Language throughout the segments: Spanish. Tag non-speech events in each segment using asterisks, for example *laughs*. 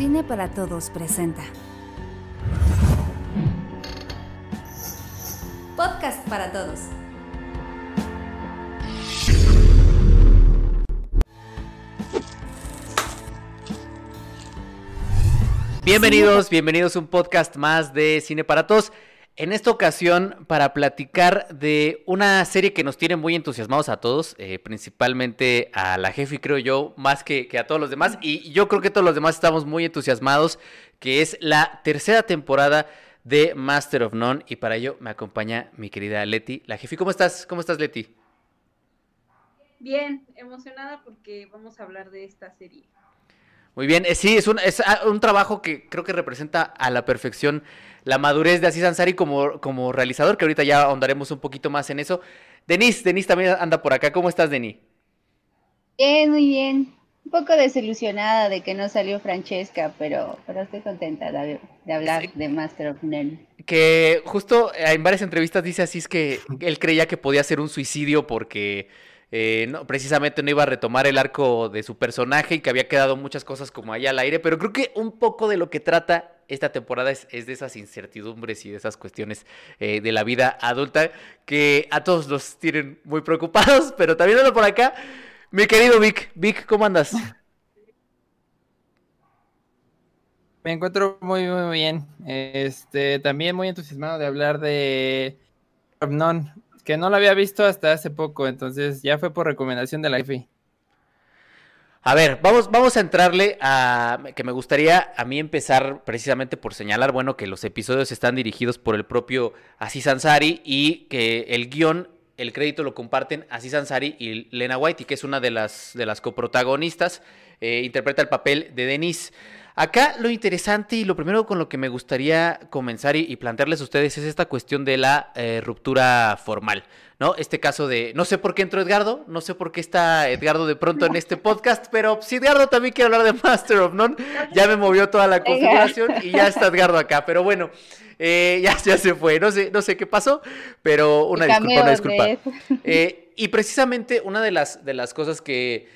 Cine para Todos presenta. Podcast para Todos. Bienvenidos, bienvenidos a un podcast más de Cine para Todos. En esta ocasión, para platicar de una serie que nos tiene muy entusiasmados a todos, eh, principalmente a la jefe, creo yo, más que, que, a todos los demás. Y yo creo que todos los demás estamos muy entusiasmados, que es la tercera temporada de Master of None. Y para ello me acompaña mi querida Leti. La jefe, ¿cómo estás? ¿Cómo estás, Leti? Bien, emocionada porque vamos a hablar de esta serie. Muy bien, eh, sí, es un, es ah, un trabajo que creo que representa a la perfección la madurez de Aziz Ansari como, como realizador, que ahorita ya ahondaremos un poquito más en eso. Denise, Denise también anda por acá. ¿Cómo estás, Denis? Bien, muy bien. Un poco desilusionada de que no salió Francesca, pero, pero estoy contenta de, hablar de Master of None. Que justo en varias entrevistas dice así es que él creía que podía ser un suicidio porque eh, no, precisamente no iba a retomar el arco de su personaje y que había quedado muchas cosas como ahí al aire, pero creo que un poco de lo que trata esta temporada es, de esas incertidumbres y de esas cuestiones eh, de la vida adulta que a todos los tienen muy preocupados, pero también ando por acá. Mi querido Vic, Vic, ¿cómo andas? Me encuentro muy, muy bien. Este, también muy entusiasmado de hablar de que no lo había visto hasta hace poco, entonces ya fue por recomendación de la IFI. A ver, vamos, vamos a entrarle a que me gustaría a mí empezar precisamente por señalar, bueno, que los episodios están dirigidos por el propio Aziz Ansari y que el guion, el crédito lo comparten Aziz Ansari y Lena White, y que es una de las, de las coprotagonistas, eh, interpreta el papel de Denise. Acá lo interesante y lo primero con lo que me gustaría comenzar y, plantearles a ustedes es esta cuestión de la eh, ruptura formal, ¿no? Este caso de, no sé por qué entró Edgardo, no sé por qué está Edgardo de pronto en este podcast, pero si Edgardo también quiere hablar de Master of None, ya me movió toda la configuración y ya está Edgardo acá, pero bueno. Eh, ya, ya se fue, no sé, no sé qué pasó, pero una disculpa, una disculpa. Eh, y precisamente una de las, de las cosas que,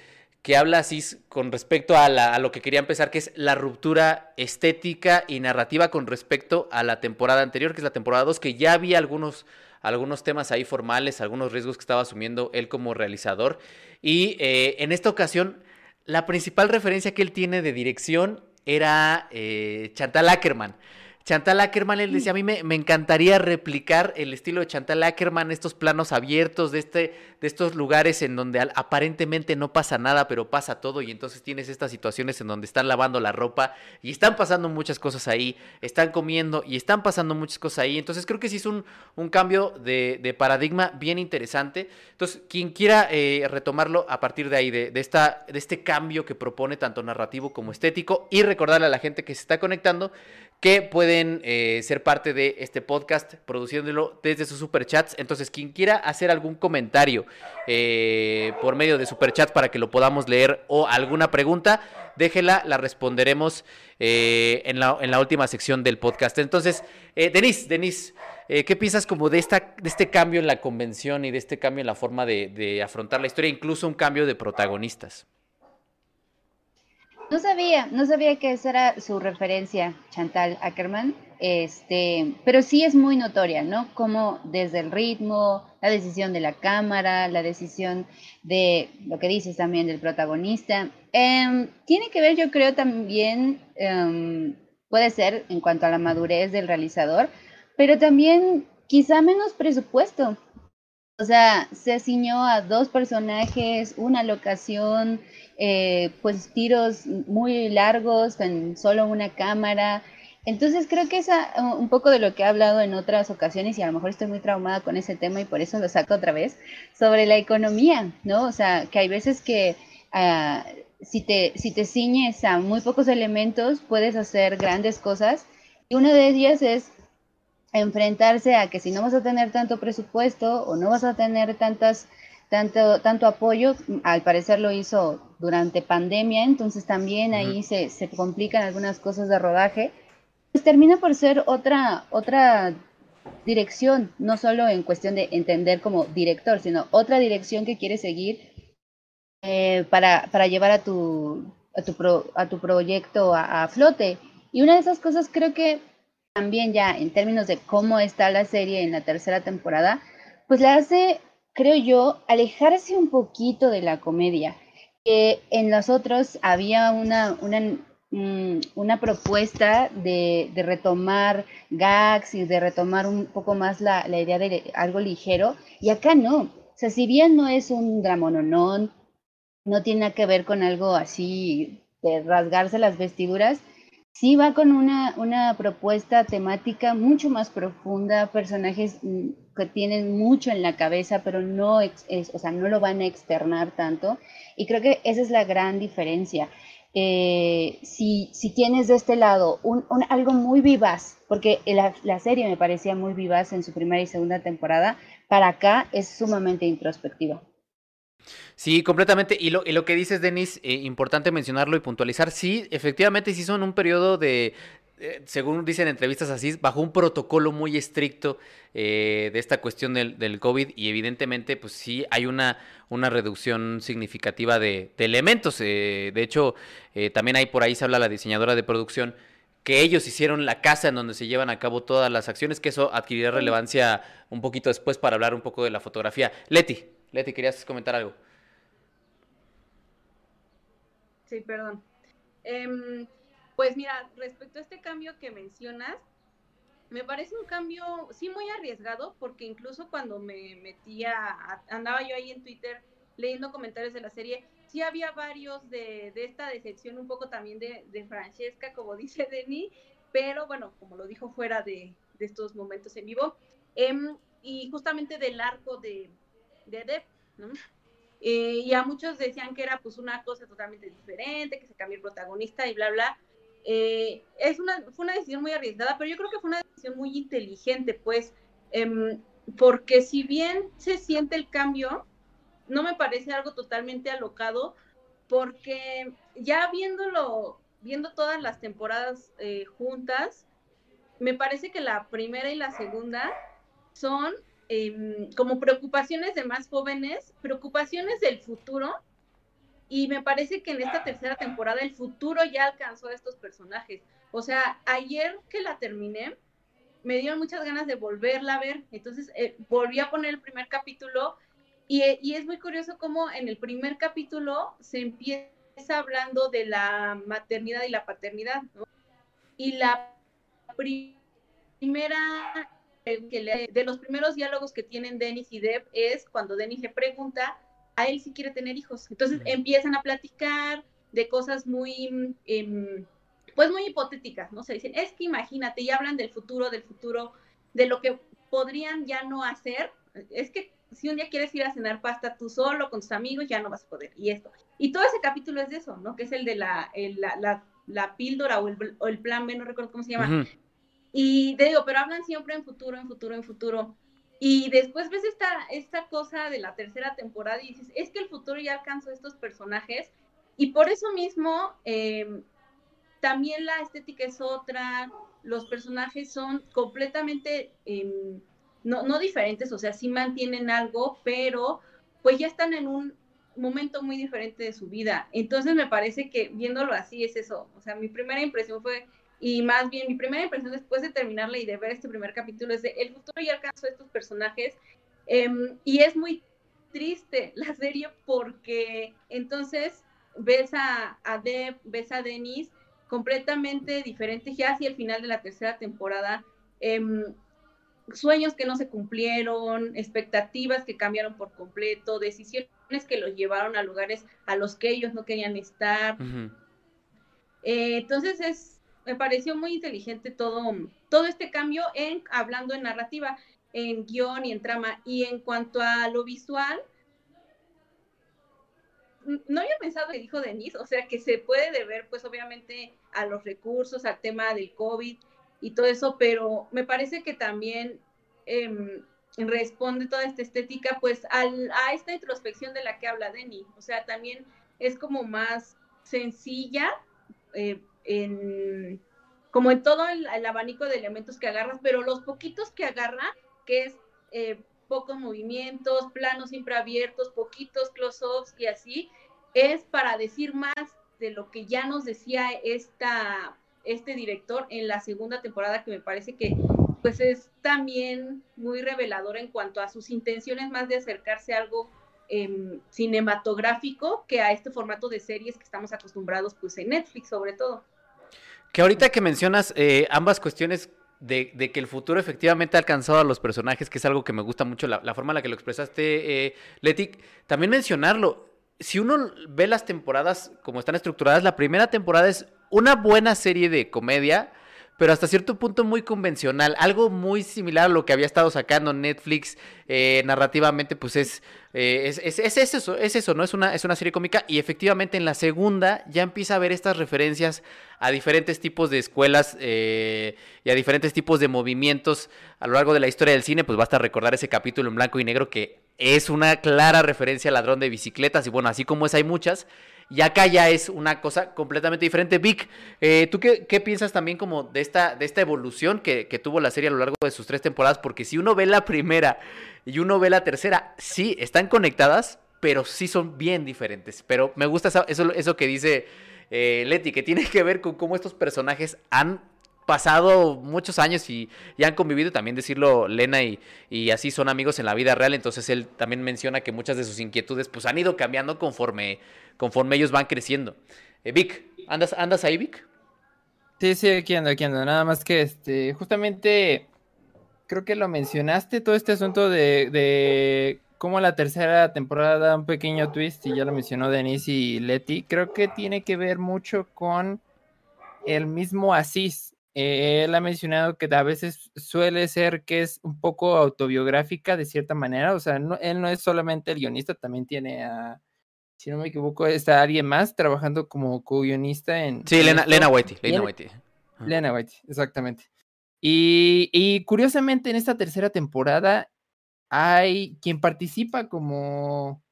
que habla así con respecto a, a, lo que quería empezar, que es la ruptura estética y narrativa con respecto a la temporada anterior, que es la temporada 2, que ya había algunos, algunos temas ahí formales, algunos riesgos que estaba asumiendo él como realizador. Y eh, en esta ocasión, la principal referencia que él tiene de dirección era eh, Chantal Ackerman. Chantal Ackerman, él decía, a mí me, encantaría replicar el estilo de Chantal Ackerman, estos planos abiertos de, este, de estos lugares en donde aparentemente no pasa nada, pero pasa todo y entonces tienes estas situaciones en donde están lavando la ropa y están pasando muchas cosas ahí, están comiendo y están pasando muchas cosas ahí. Entonces creo que sí es un, un cambio de, paradigma bien interesante. Entonces, quien quiera eh, retomarlo a partir de ahí, de, de, esta, de este cambio que propone tanto narrativo como estético y recordarle a la gente que se está conectando que pueden eh, ser parte de este podcast produciéndolo desde sus superchats. Entonces, quien quiera hacer algún comentario eh, por medio de superchats para que lo podamos leer o alguna pregunta, déjela, la responderemos eh, en, la, última sección del podcast. Entonces, Denise, Denise, ¿qué piensas como de, esta, de este cambio en la convención y de este cambio en la forma de afrontar la historia, incluso un cambio de protagonistas? No sabía, no sabía que esa era su referencia, Chantal Ackerman, este, pero sí es muy notoria, ¿no? Como desde el ritmo, la decisión de la cámara, la decisión de lo que dices también del protagonista, em, tiene que ver, yo creo, también, em, puede ser en cuanto a la madurez del realizador, pero también quizá menos presupuesto. O sea, se ciñó a dos personajes, una locación, eh, pues tiros muy largos con solo una cámara. Entonces creo que es uh, un poco de lo que he hablado en otras ocasiones y a lo mejor estoy muy traumada con ese tema y por eso lo saco otra vez, sobre la economía, ¿no? O sea, que hay veces que uh, si, te, si te ciñes a muy pocos elementos puedes hacer grandes cosas y una de ellas es enfrentarse a que si no vas a tener tanto presupuesto o no vas a tener tantas tanto, tanto apoyo, al parecer lo hizo durante pandemia, entonces también ahí se, se, complican algunas cosas de rodaje, pues termina por ser otra, otra dirección, no solo en cuestión de entender como director, sino otra dirección que quiere seguir eh, para, para llevar a tu, a tu, a tu proyecto a, flote. Y una de esas cosas creo que también ya en términos de cómo está la serie en la tercera temporada, pues le hace, creo yo, alejarse un poquito de la comedia. Que en los otros había una, una, mm, una propuesta de, de, retomar gags y de retomar un poco más la, la idea de algo ligero, y acá no. O sea, si bien no es un dramononón, no tiene nada que ver con algo así de rasgarse las vestiduras, sí va con una, una propuesta temática mucho más profunda, personajes mm, que tienen mucho en la cabeza, pero no, es, o sea, no lo van a externar tanto. Y creo que esa es la gran diferencia. Eh, si, si, tienes de este lado un, algo muy vivaz, porque la, la, serie me parecía muy vivaz en su primera y segunda temporada, para acá es sumamente introspectiva. Sí, completamente. Y lo, y lo que dices, Denis, eh, importante mencionarlo y puntualizar. Sí, efectivamente, sí son un periodo de, eh, según dicen entrevistas así, bajo un protocolo muy estricto eh, de esta cuestión del, del, COVID y evidentemente pues sí hay una, una reducción significativa de, de elementos. de hecho, también hay por ahí se habla la diseñadora de producción que ellos hicieron la casa en donde se llevan a cabo todas las acciones, que eso adquirirá relevancia un poquito después para hablar un poco de la fotografía. Leti. Leti, ¿querías comentar algo? Sí, perdón. Em, pues mira, respecto a este cambio que mencionas, me parece un cambio, sí, muy arriesgado, porque incluso cuando me metía, andaba yo ahí en Twitter leyendo comentarios de la serie, sí había varios de, esta decepción, un poco también de, Francesca, como *laughs* dice Denis, pero bueno, como lo dijo fuera de, estos momentos en vivo, em, y justamente del arco de, de Depp, ¿no? *laughs* Eh, y a muchos decían que era pues una cosa totalmente diferente, que se cambió el protagonista y bla, bla. Eh, es una, fue una decisión muy arriesgada, pero yo creo que fue una decisión muy inteligente, pues, em, porque si bien se siente el cambio, no me parece algo totalmente alocado, porque ya viéndolo, viendo todas las temporadas eh, juntas, me parece que la primera y la segunda son Em, como preocupaciones de más jóvenes, preocupaciones del futuro. Y me parece que en esta tercera temporada el futuro ya alcanzó a estos personajes. O sea, ayer que la terminé, me dieron muchas ganas de volverla a ver. Entonces eh, volví a poner el primer capítulo y, y, es muy curioso cómo en el primer capítulo se empieza hablando de la maternidad y la paternidad. Y la primera de los primeros diálogos que tienen Denis y Deb es cuando Denis le pregunta a él si quiere tener hijos. Entonces empiezan a platicar de cosas muy, em, pues muy hipotéticas, ¿no? Se dicen, es que imagínate, y hablan del futuro, del futuro, de lo que podrían ya no hacer. Es que si un día quieres ir a cenar pasta tú solo con tus amigos, ya no vas a poder. Y esto. Y todo ese capítulo es de eso, ¿no? Que es el de la, la, píldora o el, o el, plan B, no recuerdo cómo se llama, y te digo, pero hablan siempre en futuro, en futuro, en futuro. Y después ves esta, esta cosa de la tercera temporada y dices, es que el futuro ya alcanzó estos personajes. Y por eso mismo, em, también la estética es otra, los personajes son completamente, em, no, no diferentes, o sea, sí mantienen algo, pero pues ya están en un momento muy diferente de su vida. Entonces me parece que viéndolo así es eso. O sea, mi primera impresión fue y más bien, mi primera impresión después de terminarla y de ver este primer capítulo es de el futuro ya alcanzó a estos personajes. Em, y es muy triste la serie porque entonces ves a, a Deb, ves a Denise completamente diferentes ya hacia el final de la tercera temporada. Em, sueños que no se cumplieron, expectativas que cambiaron por completo, decisiones que los llevaron a lugares a los que ellos no querían estar. Eh, entonces es, me pareció muy inteligente todo, todo este cambio en hablando en narrativa, en guion y en trama. Y en cuanto a lo visual, no había pensado que dijo Denise, o sea que se puede deber pues obviamente a los recursos, al tema del COVID y todo eso, pero me parece que también em, responde toda esta estética pues al, a esta introspección de la que habla Denny, o sea, también es como más sencilla, eh, en, como en todo el, abanico de elementos que agarras, pero los poquitos que agarra, que es eh, pocos movimientos, planos siempre abiertos, poquitos close-ups y así, es para decir más este, lo que ya nos decía esta, este director en la segunda temporada, que me parece que pues es también muy revelador en cuanto a sus intenciones más de acercarse a algo em, cinematográfico que a este formato de series que estamos acostumbrados pues en Netflix sobre todo. Que ahorita que mencionas eh, ambas cuestiones de, que el futuro efectivamente ha alcanzado a los personajes, que es algo que me gusta mucho, la, forma en la que lo expresaste, eh, Leti, también mencionarlo, si uno ve las temporadas como están estructuradas, la primera temporada es una buena serie de comedia, pero hasta cierto punto muy convencional, algo muy similar a lo que había estado sacando Netflix eh, narrativamente, pues es, eh, es, es, es, eso, es eso, ¿no? Es una, es una serie cómica y efectivamente en la segunda ya empieza a ver estas referencias a diferentes tipos de escuelas eh, y a diferentes tipos de movimientos a lo largo de la historia del cine, pues basta recordar ese capítulo en blanco y negro que es una clara referencia al ladrón de bicicletas y bueno, así como es hay muchas. Y acá ya es una cosa completamente diferente. Vic, eh, ¿tú qué, piensas también como de esta, de esta evolución que, tuvo la serie a lo largo de sus tres temporadas? Porque si uno ve la primera y uno ve la tercera, sí, están conectadas, pero sí son bien diferentes. Pero me gusta eso, eso, que dice eh, Leti, que tiene que ver con cómo estos personajes han pasado muchos años y, ya han convivido, también decirlo Lena y, y, así son amigos en la vida real, entonces él también menciona que muchas de sus inquietudes pues han ido cambiando conforme, conforme ellos van creciendo. Eh, Vic, ¿andas, ¿andas ahí Vic? Sí, sí, aquí ando, aquí ando, nada más que este, justamente creo que lo mencionaste, todo este asunto de, de cómo la tercera temporada da un pequeño twist, y ya lo mencionó Denise y Leti, creo que tiene que ver mucho con el mismo Asís, eh, él ha mencionado que a veces suele ser que es un poco autobiográfica de cierta manera, o sea, él no es solamente el guionista, también tiene a, si no me equivoco, está alguien más trabajando como co-guionista en... Sí, Lena, Lena Whitey. Lena Whitey. Lena Whitey, exactamente. Y, y, curiosamente en esta tercera temporada hay quien participa como,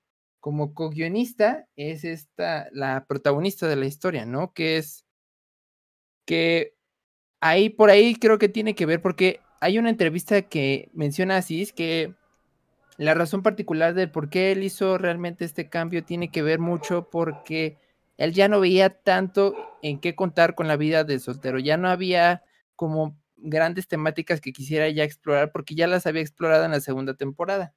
como co-guionista, es esta, la protagonista de la historia, ¿no? Que es que ahí por ahí creo que tiene que ver porque hay una entrevista que menciona así, es que la razón particular de por qué él hizo realmente este cambio tiene que ver mucho porque él ya no veía tanto en qué contar con la vida de soltero, ya no había como grandes temáticas que quisiera ya explorar porque ya las había explorado en la segunda temporada.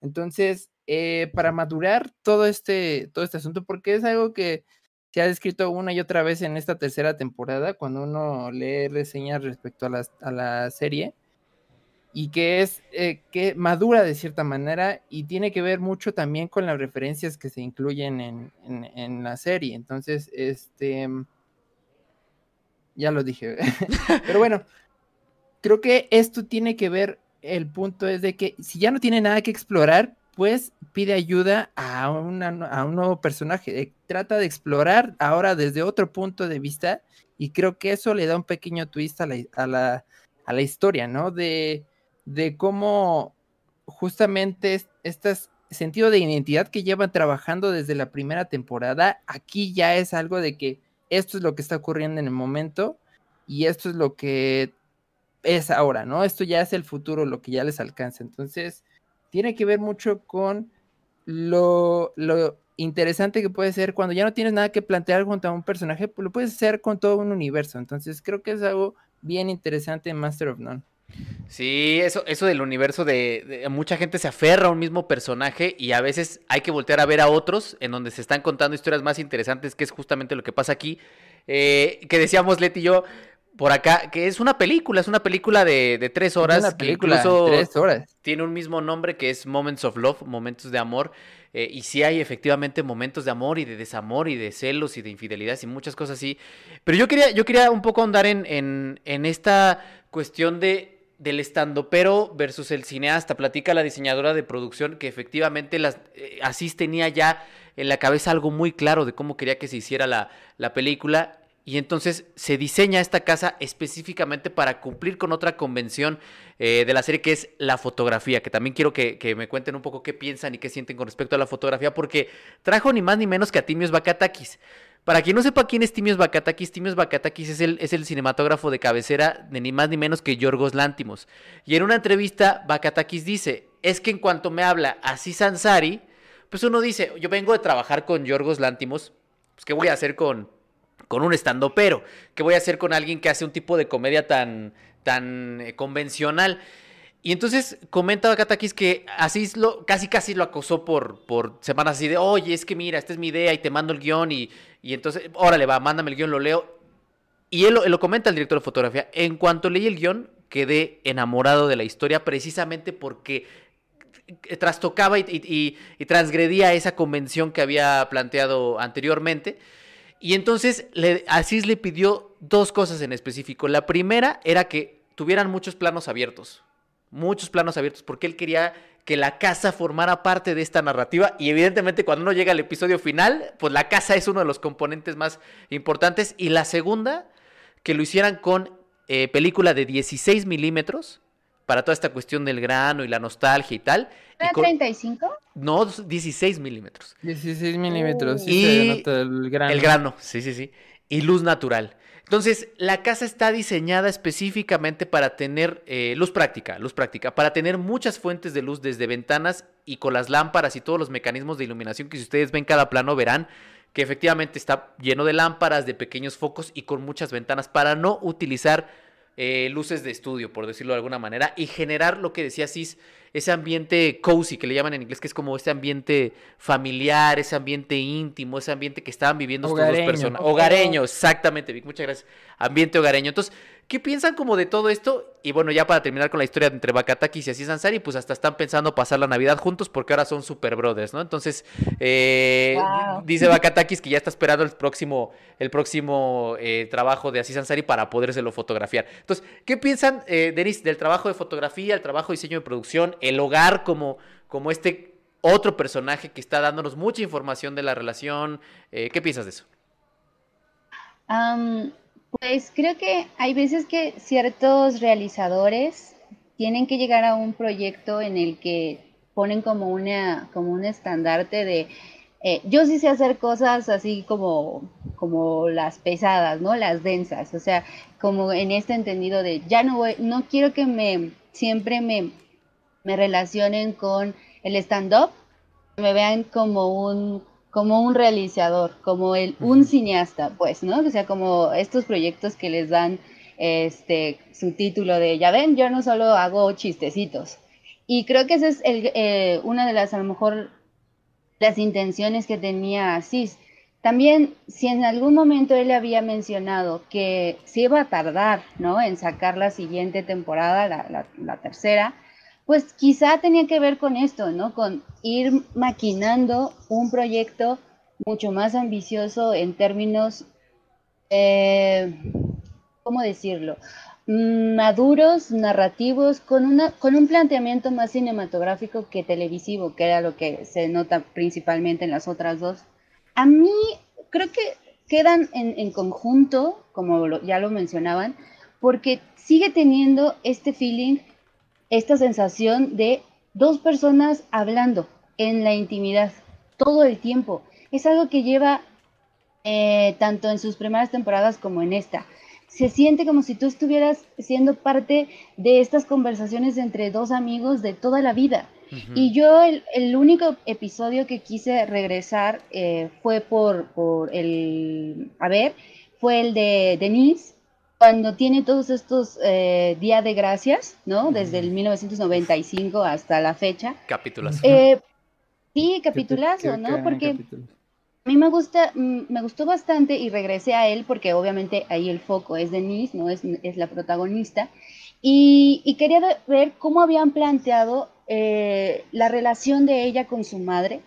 Entonces, eh, para madurar todo este, todo este asunto, porque es algo que se ha descrito una y otra vez en esta tercera temporada, cuando uno lee reseñas respecto a la, a la serie, y que es eh, que madura de cierta manera y tiene que ver mucho también con las referencias que se incluyen en, en, la serie. Entonces, este, ya lo dije, *laughs* pero bueno, creo que esto tiene que ver, el punto es de que si ya no tiene nada que explorar, pues pide ayuda a, a un nuevo personaje. Eh, trata de explorar ahora desde otro punto de vista y creo que eso le da un pequeño twist a la, a la, a la historia, ¿no? De, de cómo justamente este sentido de identidad que llevan trabajando desde la primera temporada, aquí ya es algo de que esto es lo que está ocurriendo en el momento y esto es lo que es ahora, ¿no? Esto ya es el futuro, lo que ya les alcanza. Entonces, tiene que ver mucho con lo, interesante que puede ser cuando ya no tienes nada que plantear junto a un personaje, pues lo puedes hacer con todo un universo. Entonces creo que es algo bien interesante en Master of None. Sí, eso, eso del universo de, mucha gente se aferra a un mismo personaje y a veces hay que voltear a ver a otros en donde se están contando historias más interesantes, que es justamente lo que pasa aquí. Eh, que decíamos Leti y yo, por acá, que es una película, es una película de, tres horas. Una película incluso tres horas. Tiene un mismo nombre que es Moments of Love, Momentos de Amor. Eh, y sí hay efectivamente momentos de amor y de desamor y de celos y de infidelidad y muchas cosas así. Pero yo quería, yo quería un poco andar en, en, esta cuestión de, del estando pero versus el cineasta. Platica la diseñadora de producción que efectivamente las, eh, Asís tenía ya en la cabeza algo muy claro de cómo quería que se hiciera la, la película y entonces se diseña esta casa específicamente para cumplir con otra convención eh, de la serie que es la fotografía, que también quiero que, me cuenten un poco qué piensan y qué sienten con respecto a la fotografía, porque trajo ni más ni menos que a Timios Bakatakis. Para quien no sepa quién es Timios Bakatakis, Timios Bakatakis es el, es el cinematógrafo de cabecera de ni más ni menos que Yorgos Lántimos. Y en una entrevista, Bakatakis dice, es que en cuanto me habla así Sansari, pues uno dice, yo vengo de trabajar con Yorgos Lántimos, pues, ¿qué voy a hacer con, con un estando pero? ¿Qué voy a hacer con alguien que hace un tipo de comedia tan, tan eh, convencional? Y entonces comenta Katakis que así lo, casi casi lo acosó por, por semanas así de, oye, es que mira, esta es mi idea y te mando el guion y, y entonces, órale, va, mándame el guion, lo leo. Y él, lo comenta el director de fotografía. En cuanto leí el guion, quedé enamorado de la historia precisamente porque trastocaba y, y, y, transgredía esa convención que había planteado anteriormente. Y entonces le, Asís le pidió dos cosas en específico. La primera era que tuvieran muchos planos abiertos. Muchos planos abiertos, porque él quería que la casa formara parte de esta narrativa. Y evidentemente cuando uno llega al episodio final, pues la casa es uno de los componentes más importantes. Y la segunda, que lo hicieran con eh, película de 16 milímetros para toda esta cuestión del grano y la nostalgia y tal. ¿Era y con... 35? No, 16 milímetros. 16 milímetros, sí, y se denota el grano. El grano, sí, sí, sí. Y luz natural. Entonces, la casa está diseñada específicamente para tener eh, luz práctica, luz práctica, para tener muchas fuentes de luz desde ventanas y con las lámparas y todos los mecanismos de iluminación que si ustedes ven cada plano verán que efectivamente está lleno de lámparas, de pequeños focos y con muchas ventanas para no utilizar eh, luces de estudio, por decirlo de alguna manera, y generar lo que decía Cis, ese ambiente cozy que le llaman en inglés, que es como este ambiente familiar, ese ambiente íntimo, ese ambiente que estaban viviendo estos dos personas. Hogareño, exactamente, Vic, muchas gracias. Ambiente hogareño. Entonces, ¿qué piensan como de todo esto? Y bueno, ya para terminar con la historia entre Bakatakis y Aziz Ansari, pues hasta están pensando pasar la Navidad juntos porque ahora son super brothers, ¿no? Entonces, eh, Wow. dice Bakatakis que ya está esperando el próximo, el próximo eh, trabajo de Aziz Ansari para podérselo fotografiar. Entonces, ¿qué piensan, eh, Denis, del trabajo de fotografía, el trabajo de diseño de producción, el hogar como, como este otro personaje que está dándonos mucha información de la relación? ¿Qué piensas de eso? Am, pues creo que hay veces que ciertos realizadores tienen que llegar a un proyecto en el que ponen como una, como un estandarte de eh, yo sí sé hacer cosas así como, como las pesadas, ¿no? Las densas, o sea, como en este entendido de ya no voy, no quiero que me siempre me, me relacionen con el stand-up, me vean como un como un realizador, como el un cineasta, pues, ¿no? O sea, como estos proyectos que les dan este su título de ya ven, yo no solo hago chistecitos. Y creo que esa es el, eh, una de las, a lo mejor, las intenciones que tenía Asís. También, si en algún momento él le había mencionado que se iba a tardar, ¿no? En sacar la siguiente temporada, la, la, la tercera, pues quizá tenía que ver con esto, ¿no? Con ir maquinando un proyecto mucho más ambicioso en términos, eh, ¿cómo decirlo? Mm, Maduros, narrativos, con, una, con un planteamiento más cinematográfico que televisivo, que era lo que se nota principalmente en las otras dos. A mí creo que quedan en, en conjunto, como lo, ya lo mencionaban, porque sigue teniendo este feeling esta sensación de dos personas hablando en la intimidad todo el tiempo. Es algo que lleva eh, tanto en sus primeras temporadas como en esta. Se siente como si tú estuvieras siendo parte de estas conversaciones entre dos amigos de toda la vida. Uh -huh. Y yo el, el, único episodio que quise regresar eh, fue por, por el, a ver, fue el de Denise, cuando tiene todos estos eh, días de gracias, ¿no? Desde el 1995 hasta la fecha. Capítulos. Eh, sí, capitulazo, ¿no? Porque a mí me gusta, mm, me gustó bastante y regresé a él porque obviamente ahí el foco es Denise, ¿no? Es, es la protagonista. Y, y, quería ver cómo habían planteado eh, la relación de ella con su madre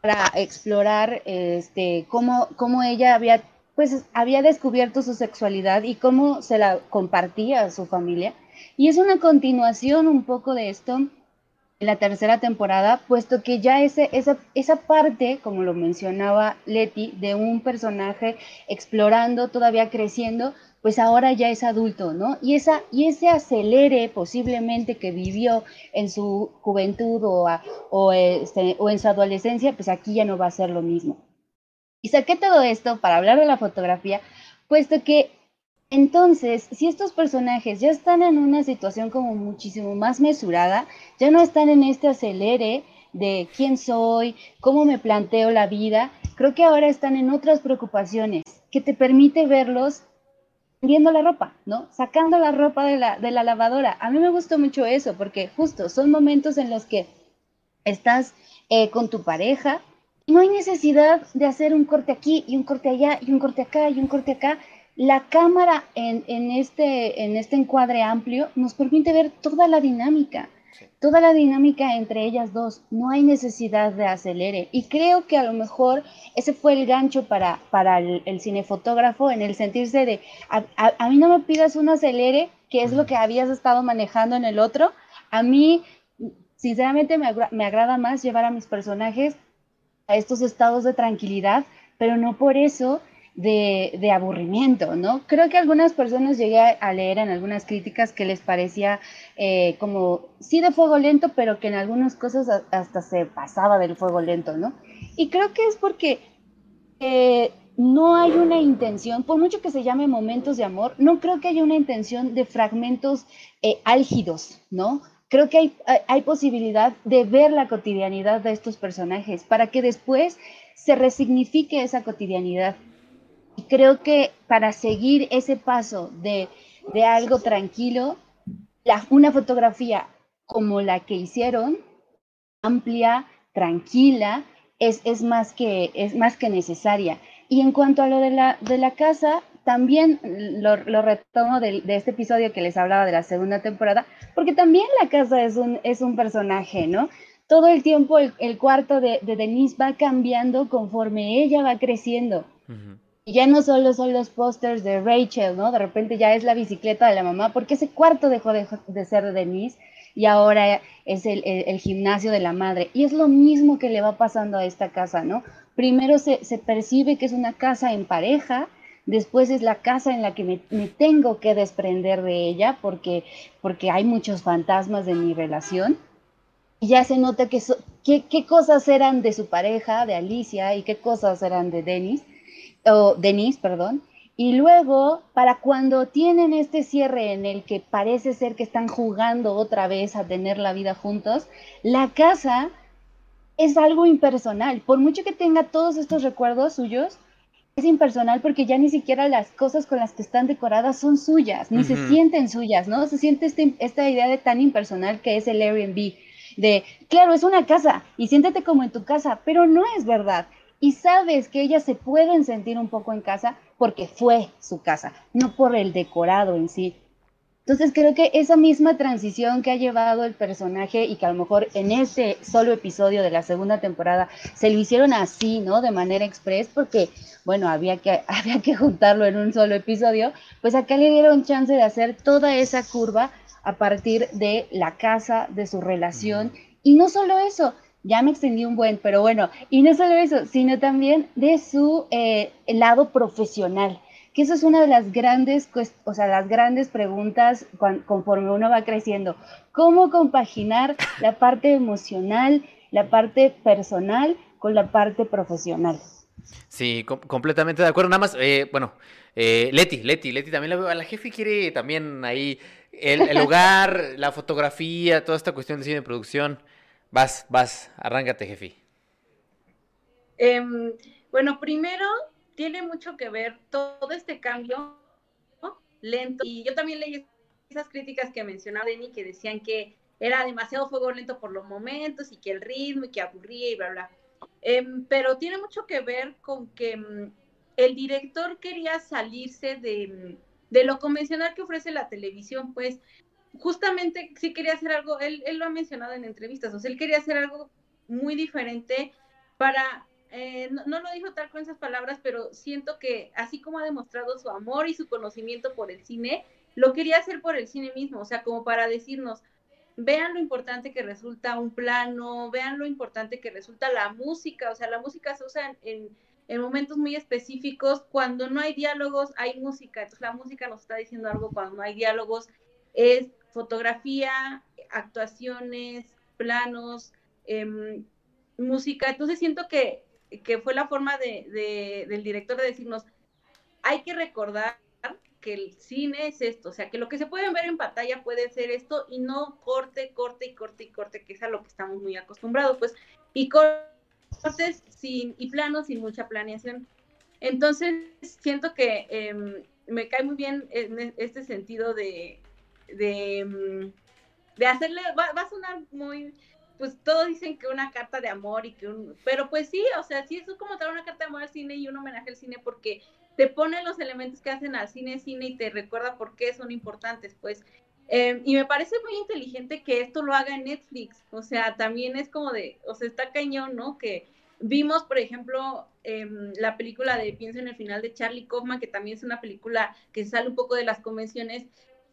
para explorar este, cómo, cómo ella había pues había descubierto su sexualidad y cómo se la compartía a su familia. Y es una continuación un poco de esto en la tercera temporada, puesto que ya ese, esa, esa parte, como lo mencionaba Leti, de un personaje explorando, todavía creciendo, pues ahora ya es adulto, ¿no? Y, esa, y ese acelere posiblemente que vivió en su juventud o, a, o, este, o en su adolescencia, pues aquí ya no va a ser lo mismo. Y saqué todo esto para hablar de la fotografía, puesto que entonces, si estos personajes ya están en una situación como muchísimo más mesurada, ya no están en este acelere de quién soy, cómo me planteo la vida, Creo que ahora están en otras preocupaciones que te permite verlos viendo la ropa, ¿no? Sacando la ropa de la, de la lavadora. A mí me gustó mucho eso porque justo son momentos en los que estás eh, con tu pareja no hay necesidad de hacer un corte aquí y un corte allá y un corte acá y un corte acá. La cámara en, en este, en este encuadre amplio nos permite ver toda la dinámica toda la dinámica entre ellas dos, no hay necesidad de acelere. Y creo que a lo mejor ese fue el gancho para, para el, cinefotógrafo en el sentirse de, a, mí no me pidas un acelere, que es lo que habías estado manejando en el otro. A mí, sinceramente, me, me agrada más llevar a mis personajes a estos estados de tranquilidad, pero no por eso de, aburrimiento, ¿no? Creo que algunas personas llegué a leer en algunas críticas que les parecía eh, como, sí de fuego lento, pero que en algunas cosas hasta se pasaba del fuego lento, ¿no? Y creo que es porque eh, no hay una intención, por mucho que se llame momentos de amor, no creo que haya una intención de fragmentos eh, álgidos, ¿no? Creo que hay, hay posibilidad de ver la cotidianidad de estos personajes para que después se resignifique esa cotidianidad creo que para seguir ese paso de, algo tranquilo, una fotografía como la que hicieron, amplia, tranquila, es, es, más, que, es más que necesaria. Y en cuanto a lo de la, de la casa, también lo, retomo de, este episodio que les hablaba de la segunda temporada, porque también la casa es un, es un personaje, ¿no? Todo el tiempo el, cuarto de, Denise va cambiando conforme ella va creciendo. Y ya no solo son los pósters de Rachel, ¿no? De repente ya es la bicicleta de la mamá, porque ese cuarto dejó de, ser de Denise y ahora es el, gimnasio de la madre. Y es lo mismo que le va pasando a esta casa, ¿no? Primero se, percibe que es una casa en pareja, después es la casa en la que me, tengo que desprender de ella porque, porque hay muchos fantasmas de mi relación. Y ya se nota que qué, qué cosas eran de su pareja, de Alicia, y qué cosas eran de Dennis o Denise, perdón, y luego, para cuando tienen este cierre en el que parece ser que están jugando otra vez a tener la vida juntos, la casa es algo impersonal. Por mucho que tenga todos estos recuerdos suyos, es impersonal porque ya ni siquiera las cosas con las que están decoradas son suyas, ni se sienten suyas, ¿no? Se siente este, esta idea de tan impersonal que es el Airbnb. De, claro, es una casa y siéntete como en tu casa, pero no es verdad y sabes que ellas se pueden sentir un poco en casa porque fue su casa, no por el decorado en sí. Entonces creo que esa misma transición que ha llevado el personaje y que a lo mejor en ese solo episodio de la segunda temporada se lo hicieron así, ¿no? De manera express porque, bueno, había que, *laughs* había que juntarlo en un solo episodio, pues acá le dieron chance de hacer toda esa curva a partir de la casa, de su relación. Y no solo eso, ya me extendí un buen, pero bueno, y no solo eso, sino también de su eh, lado profesional, que eso es una de las grandes, o sea, las grandes preguntas conforme uno va creciendo. ¿Cómo compaginar la parte emocional, la parte personal con la parte profesional? Sí, completamente de acuerdo. Nada más, eh, bueno, eh, Leti, Leti, Leti también la veo. La jefe quiere también ahí el, el hogar, la fotografía, toda esta cuestión de cine de producción. Vas, vas, arráncate, jefe. Em, bueno, primero tiene mucho que ver todo este cambio lento. Y yo también leí esas críticas que mencionaba Denny que decían que era demasiado fuego lento por los momentos y que el ritmo y que aburría y bla, bla. Em, pero tiene mucho que ver con que mm, el director quería salirse de, mm, de, lo convencional que ofrece la televisión, pues justamente sí quería hacer algo, él, él lo ha mencionado en entrevistas, o sea, él quería hacer algo muy diferente para, eh, no, lo dijo tal con esas palabras, pero siento que así como ha demostrado su amor y su conocimiento por el cine, lo quería hacer por el cine mismo, o sea, como para decirnos, vean lo importante que resulta un plano, vean lo importante que resulta la música, o sea, la música se usa en, en momentos muy específicos, cuando no hay diálogos, hay música, entonces la música nos está diciendo algo cuando no hay diálogos, es fotografía, actuaciones, planos, em, música. Entonces siento que, fue la forma de, del director de decirnos, hay que recordar que el cine es esto, o sea, que lo que se puede ver en pantalla puede ser esto y no corte, corte y corte y corte, que es a lo que estamos muy acostumbrados, pues, y corte cortes sin, y planos sin mucha planeación. Entonces, siento que em, me cae muy bien en este sentido de, de, em, de hacerle, va, a sonar muy, pues todos dicen que una carta de amor y que un, pero pues sí, o sea, sí es como traer una carta de amor al cine y un homenaje al cine porque te pone los elementos que hacen al cine cine y te recuerda por qué son importantes, pues. Em, y me parece muy inteligente que esto lo haga en Netflix, o sea, también es como de, o sea, está cañón, ¿no? Que vimos, por ejemplo, em, la película de Pienso en el final de Charlie Kaufman, que también es una película que sale un poco de las convenciones,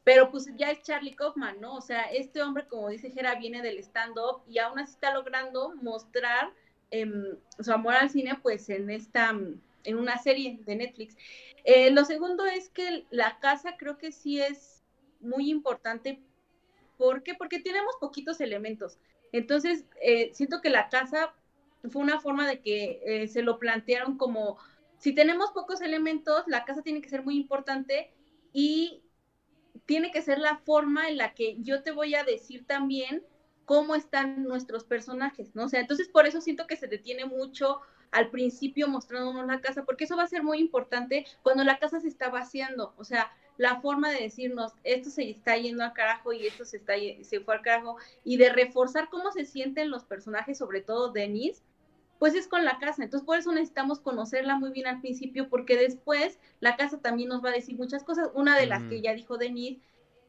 pero pues ya es Charlie Kaufman, ¿no? O sea, este hombre, como dice Jera, viene del stand-up y aún así está logrando mostrar em, su amor al cine, pues en esta en una serie de Netflix. Eh, lo segundo es que la casa creo que sí es muy importante. ¿Por qué? Porque tenemos poquitos elementos. Entonces, eh, siento que la casa fue una forma de que eh, se lo plantearon como, si tenemos pocos elementos, la casa tiene que ser muy importante y tiene que ser la forma en la que yo te voy a decir también cómo están nuestros personajes, ¿no? O sea, entonces por eso siento que se detiene mucho al principio mostrándonos la casa, porque eso va a ser muy importante cuando la casa se está vaciando, o sea, la forma de decirnos, esto se está yendo al carajo y esto se, está, se fue al carajo, y de reforzar cómo se sienten los personajes, sobre todo Denise, pues es con la casa. Entonces, por eso necesitamos conocerla muy bien al principio, porque después la casa también nos va a decir muchas cosas. Una de las que ya dijo Denise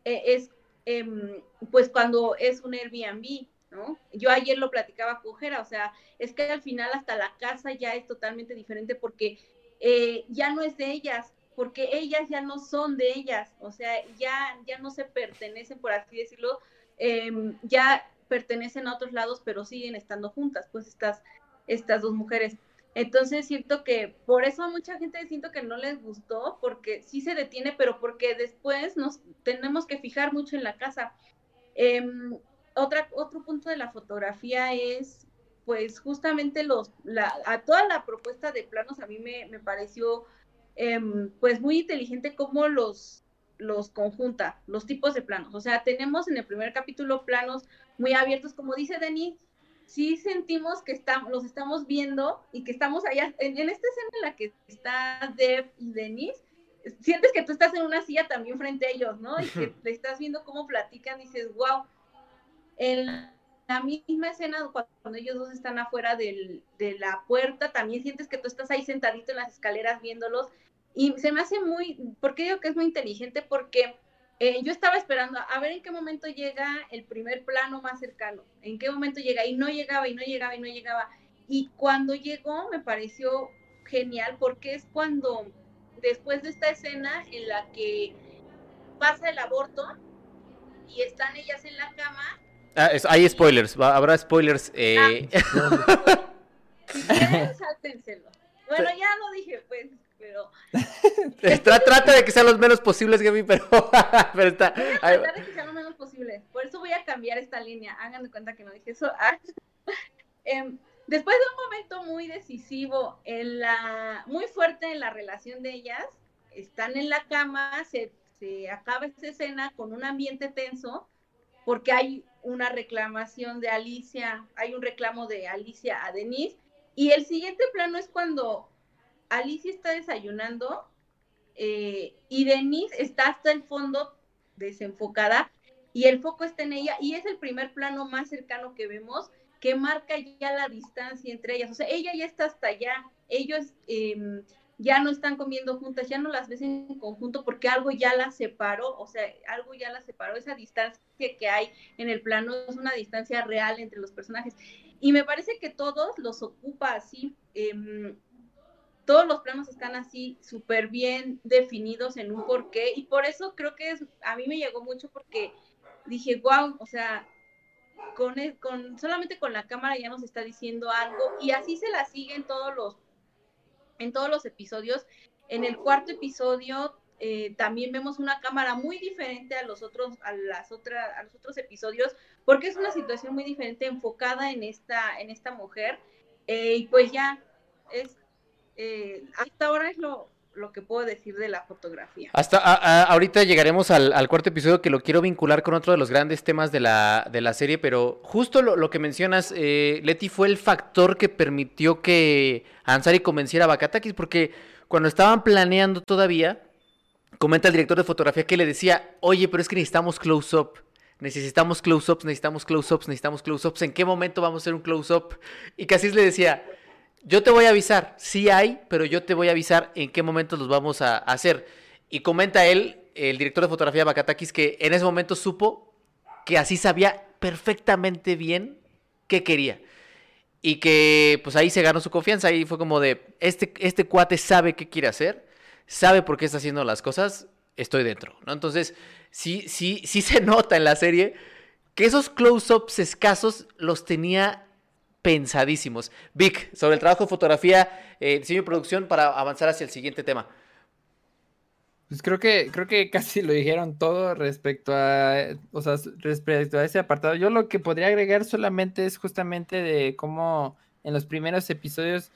eh, es, em, pues, cuando es un Airbnb, ¿no? Yo ayer lo platicaba con Jera, o sea, es que al final hasta la casa ya es totalmente diferente porque eh, ya no es de ellas, porque ellas ya no son de ellas, o sea, ya, ya no se pertenecen, por así decirlo, em, ya pertenecen a otros lados, pero siguen estando juntas, pues estas, estas dos mujeres. Entonces siento que por eso a mucha gente siento que no les gustó, porque sí se detiene, pero porque después nos tenemos que fijar mucho en la casa. Em, otra, otro punto de la fotografía es, pues justamente los, la, a toda la propuesta de planos a mí me, me pareció, em, pues muy inteligente cómo los, los conjunta, los tipos de planos. O sea, tenemos en el primer capítulo planos muy abiertos, como dice Denis, sí sentimos que estamos, los estamos viendo y que estamos allá, en, en, esta escena en la que está Deb y Denis, sientes que tú estás en una silla también frente a ellos, ¿no? Y que *laughs* te estás viendo cómo platican y dices, wow, en la misma escena, cuando ellos dos están afuera del, de la puerta, también sientes que tú estás ahí sentadito en las escaleras viéndolos. Y se me hace muy, ¿por qué digo que es muy inteligente? Porque eh, yo estaba esperando a ver en qué momento llega el primer plano más cercano, en qué momento llega, y no llegaba, y no llegaba, y no llegaba. Y cuando llegó me pareció genial porque es cuando, después de esta escena en la que pasa el aborto y están ellas en la cama, Ah, hay spoilers, habrá spoilers. Eh... *laughs* Ah, *laughs* bueno, ya lo dije, pues, pero. *laughs* trata de que sean los menos posibles, Gaby, pero, *laughs* pero está. Voy a tratar de que sean los menos posibles. Por eso voy a cambiar esta línea. Hagan de cuenta que no dije eso. *laughs* Ah, em, después de un momento muy decisivo, en la, muy fuerte en la relación de ellas, están en la cama, se, se acaba esta escena con un ambiente tenso, porque hay una reclamación de Alicia, hay un reclamo de Alicia a Denise, y el siguiente plano es cuando Alicia está desayunando eh, y Denise está hasta el fondo desenfocada y el foco está en ella y es el primer plano más cercano que vemos que marca ya la distancia entre ellas, o sea, ella ya está hasta allá, ellos eh, ya no están comiendo juntas, ya no las ves en conjunto porque algo ya las separó, o sea, algo ya las separó, esa distancia que hay en el plano es una distancia real entre los personajes. Y me parece que todos los ocupa así, em, todos los planos están así súper bien definidos en un porqué y por eso creo que a mí me llegó mucho porque dije, wow, o sea, con, con solamente con la cámara ya nos está diciendo algo y así se la siguen todos los en todos los episodios. En el cuarto episodio eh, también vemos una cámara muy diferente a los otros, a las otras, a los otros episodios, porque es una situación muy diferente enfocada en esta, en esta mujer. Eh, y pues ya es eh, hasta ahora es lo, que puedo decir de la fotografía. Hasta ahorita llegaremos al, cuarto episodio que lo quiero vincular con otro de los grandes temas de la, de la serie, pero justo lo, que mencionas, eh, Leti, fue el factor que permitió que Ansari convenciera a Bakatakis, porque cuando estaban planeando todavía, comenta el director de fotografía que le decía, oye, pero es que necesitamos close-up. Necesitamos close-ups, necesitamos close-ups, necesitamos close-ups. ¿En qué momento vamos a hacer un close-up? Y Casis le decía, yo te voy a avisar, sí hay, pero yo te voy a avisar en qué momento los vamos a hacer. Y comenta él, el director de fotografía de Bakatakis, que en ese momento supo que así sabía perfectamente bien qué quería. Y que pues ahí se ganó su confianza y fue como de, este, este cuate sabe qué quiere hacer, sabe por qué está haciendo las cosas, estoy dentro, ¿no? Entonces, sí, sí, sí se *laughs* nota en la serie que esos close-ups escasos los tenía pensadísimos. Vic, sobre el trabajo de fotografía, eh, diseño y producción para avanzar hacia el siguiente tema. Pues creo que, creo que *laughs* casi lo dijeron todo respecto a, o sea, respecto a ese apartado. Yo lo que podría agregar solamente es justamente de cómo en los primeros episodios,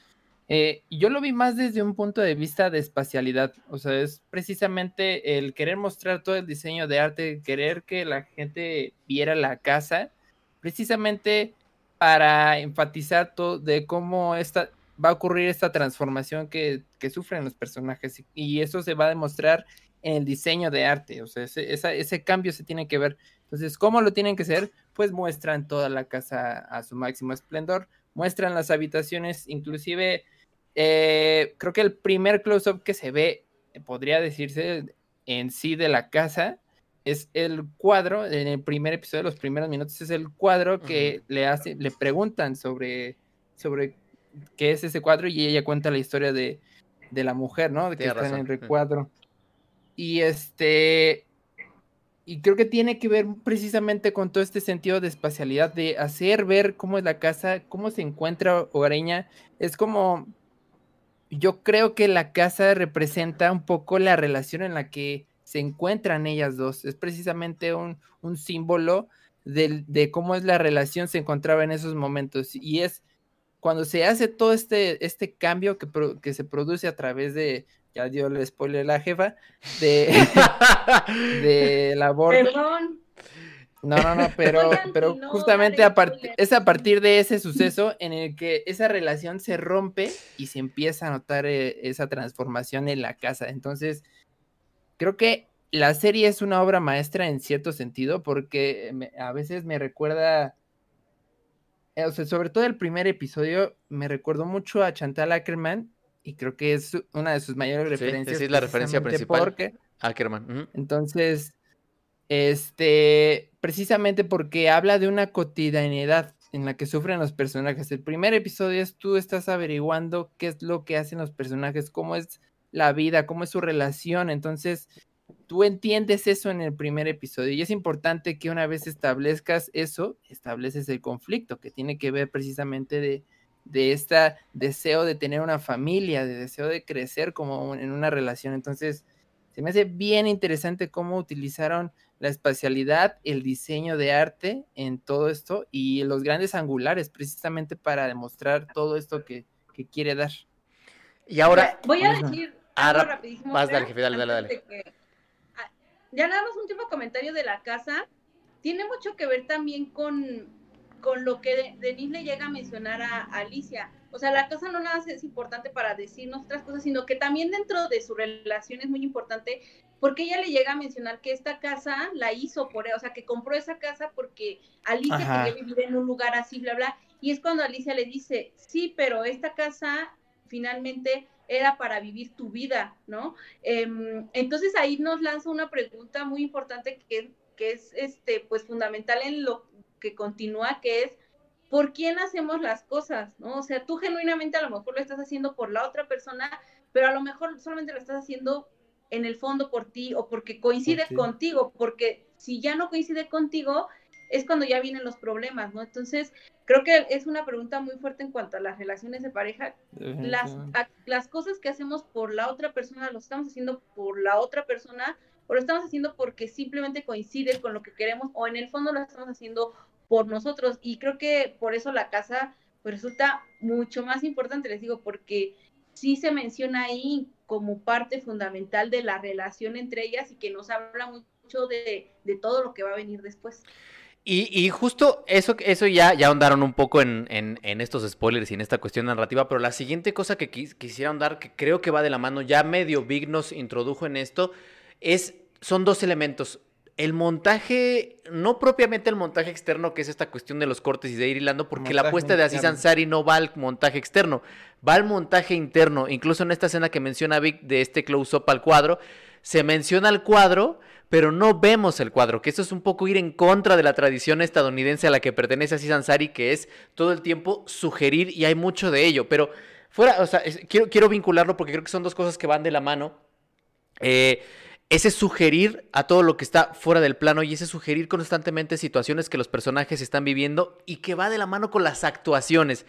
eh, yo lo vi más desde un punto de vista de espacialidad. O sea, es precisamente el querer mostrar todo el diseño de arte, querer que la gente viera la casa, precisamente para enfatizar todo de cómo esta, va a ocurrir esta transformación que, sufren los personajes y, eso se va a demostrar en el diseño de arte, o sea, ese, ese cambio se tiene que ver. Entonces, ¿cómo lo tienen que ser? Pues muestran toda la casa a su máximo esplendor, muestran las habitaciones, inclusive eh, creo que el primer close-up que se ve, podría decirse en sí de la casa, es el cuadro, en el primer episodio, los primeros minutos, es el cuadro que le hace, le preguntan sobre, sobre qué es ese cuadro y ella cuenta la historia de, la mujer, ¿no? De que está en el recuadro. Y este, y creo que tiene que ver precisamente con todo este sentido de espacialidad, de hacer ver cómo es la casa, cómo se encuentra hogareña. Es como, yo creo que la casa representa un poco la relación en la que se encuentran ellas dos. Es precisamente un, símbolo de, cómo es la relación se encontraba en esos momentos. Y es cuando se hace todo este, este cambio que, que se produce a través de, ya dio el spoiler la jefa, de, *laughs* de la Perdón. No, no, no, pero, pero justamente a es a partir de ese suceso en el que esa relación se rompe y se empieza a notar eh, esa transformación en la casa. Entonces, creo que la serie es una obra maestra en cierto sentido porque a veces me recuerda, eh, o sea, sobre todo el primer episodio, me recuerdo mucho a Chantal Ackerman y creo que es una de sus mayores referencias. Sí, es la referencia principal. Porque, Ackerman. Entonces, este, precisamente porque habla de una cotidianidad en la que sufren los personajes. El primer episodio es tú estás averiguando qué es lo que hacen los personajes, cómo es la vida, cómo es su relación. Entonces, tú entiendes eso en el primer episodio y es importante que una vez establezcas eso, estableces el conflicto que tiene que ver precisamente de, de este deseo de tener una familia, de deseo de crecer como en una relación. Entonces, se me hace bien interesante cómo utilizaron la espacialidad, el diseño de arte en todo esto y los grandes angulares precisamente para demostrar todo esto que, que quiere dar. Y ahora... Voy a decir Ah, rapidísimo. Más, dale, dale, dale, dale. Ah, ya nada más un último comentario de la casa. Tiene mucho que ver también con, con lo que Denise le llega a mencionar a, Alicia. O sea, la casa no nada más es importante para decirnos otras cosas, sino que también dentro de su relación es muy importante porque ella le llega a mencionar que esta casa la hizo por, o sea, que compró esa casa porque Alicia quería vivir en un lugar así, bla, bla. Y es cuando Alicia le dice, sí, pero esta casa finalmente era para vivir tu vida, ¿no? Em, entonces ahí nos lanza una pregunta muy importante que, que es este, pues fundamental en lo que continúa, que es ¿por quién hacemos las cosas? ¿no? O sea, tú genuinamente a lo mejor lo estás haciendo por la otra persona, pero a lo mejor solamente lo estás haciendo en el fondo por ti o porque coincide contigo, porque si ya no coincide contigo, es cuando ya vienen los problemas, ¿no? Entonces, creo que es una pregunta muy fuerte en cuanto a las relaciones de pareja. Las, las cosas que hacemos por la otra persona, lo estamos haciendo por la otra persona, o lo estamos haciendo porque simplemente coincide con lo que queremos, o en el fondo lo estamos haciendo por nosotros. Y creo que por eso la casa pues, resulta mucho más importante, les digo, porque sí se menciona ahí como parte fundamental de la relación entre ellas y que nos habla mucho de, de todo lo que va a venir después. Y, y, justo eso, eso ya, ya ahondaron un poco en, en, en, estos spoilers y en esta cuestión narrativa, pero la siguiente cosa que quis, quisiera ahondar, que creo que va de la mano, ya medio Big nos introdujo en esto, es, son dos elementos. El montaje, no propiamente el montaje externo, que es esta cuestión de los cortes y de ir hilando, porque la apuesta de Aziz Ansari no va al montaje externo, va al montaje interno. Incluso en esta escena que menciona Vic de este close-up al cuadro, se menciona el cuadro, pero no vemos el cuadro, que eso es un poco ir en contra de la tradición estadounidense a la que pertenece Aziz Ansari, que es todo el tiempo sugerir, y hay mucho de ello, pero fuera, o sea, quiero, quiero vincularlo porque creo que son dos cosas que van de la mano. Eh, ese sugerir a todo lo que está fuera del plano y ese sugerir constantemente situaciones que los personajes están viviendo y que va de la mano con las actuaciones.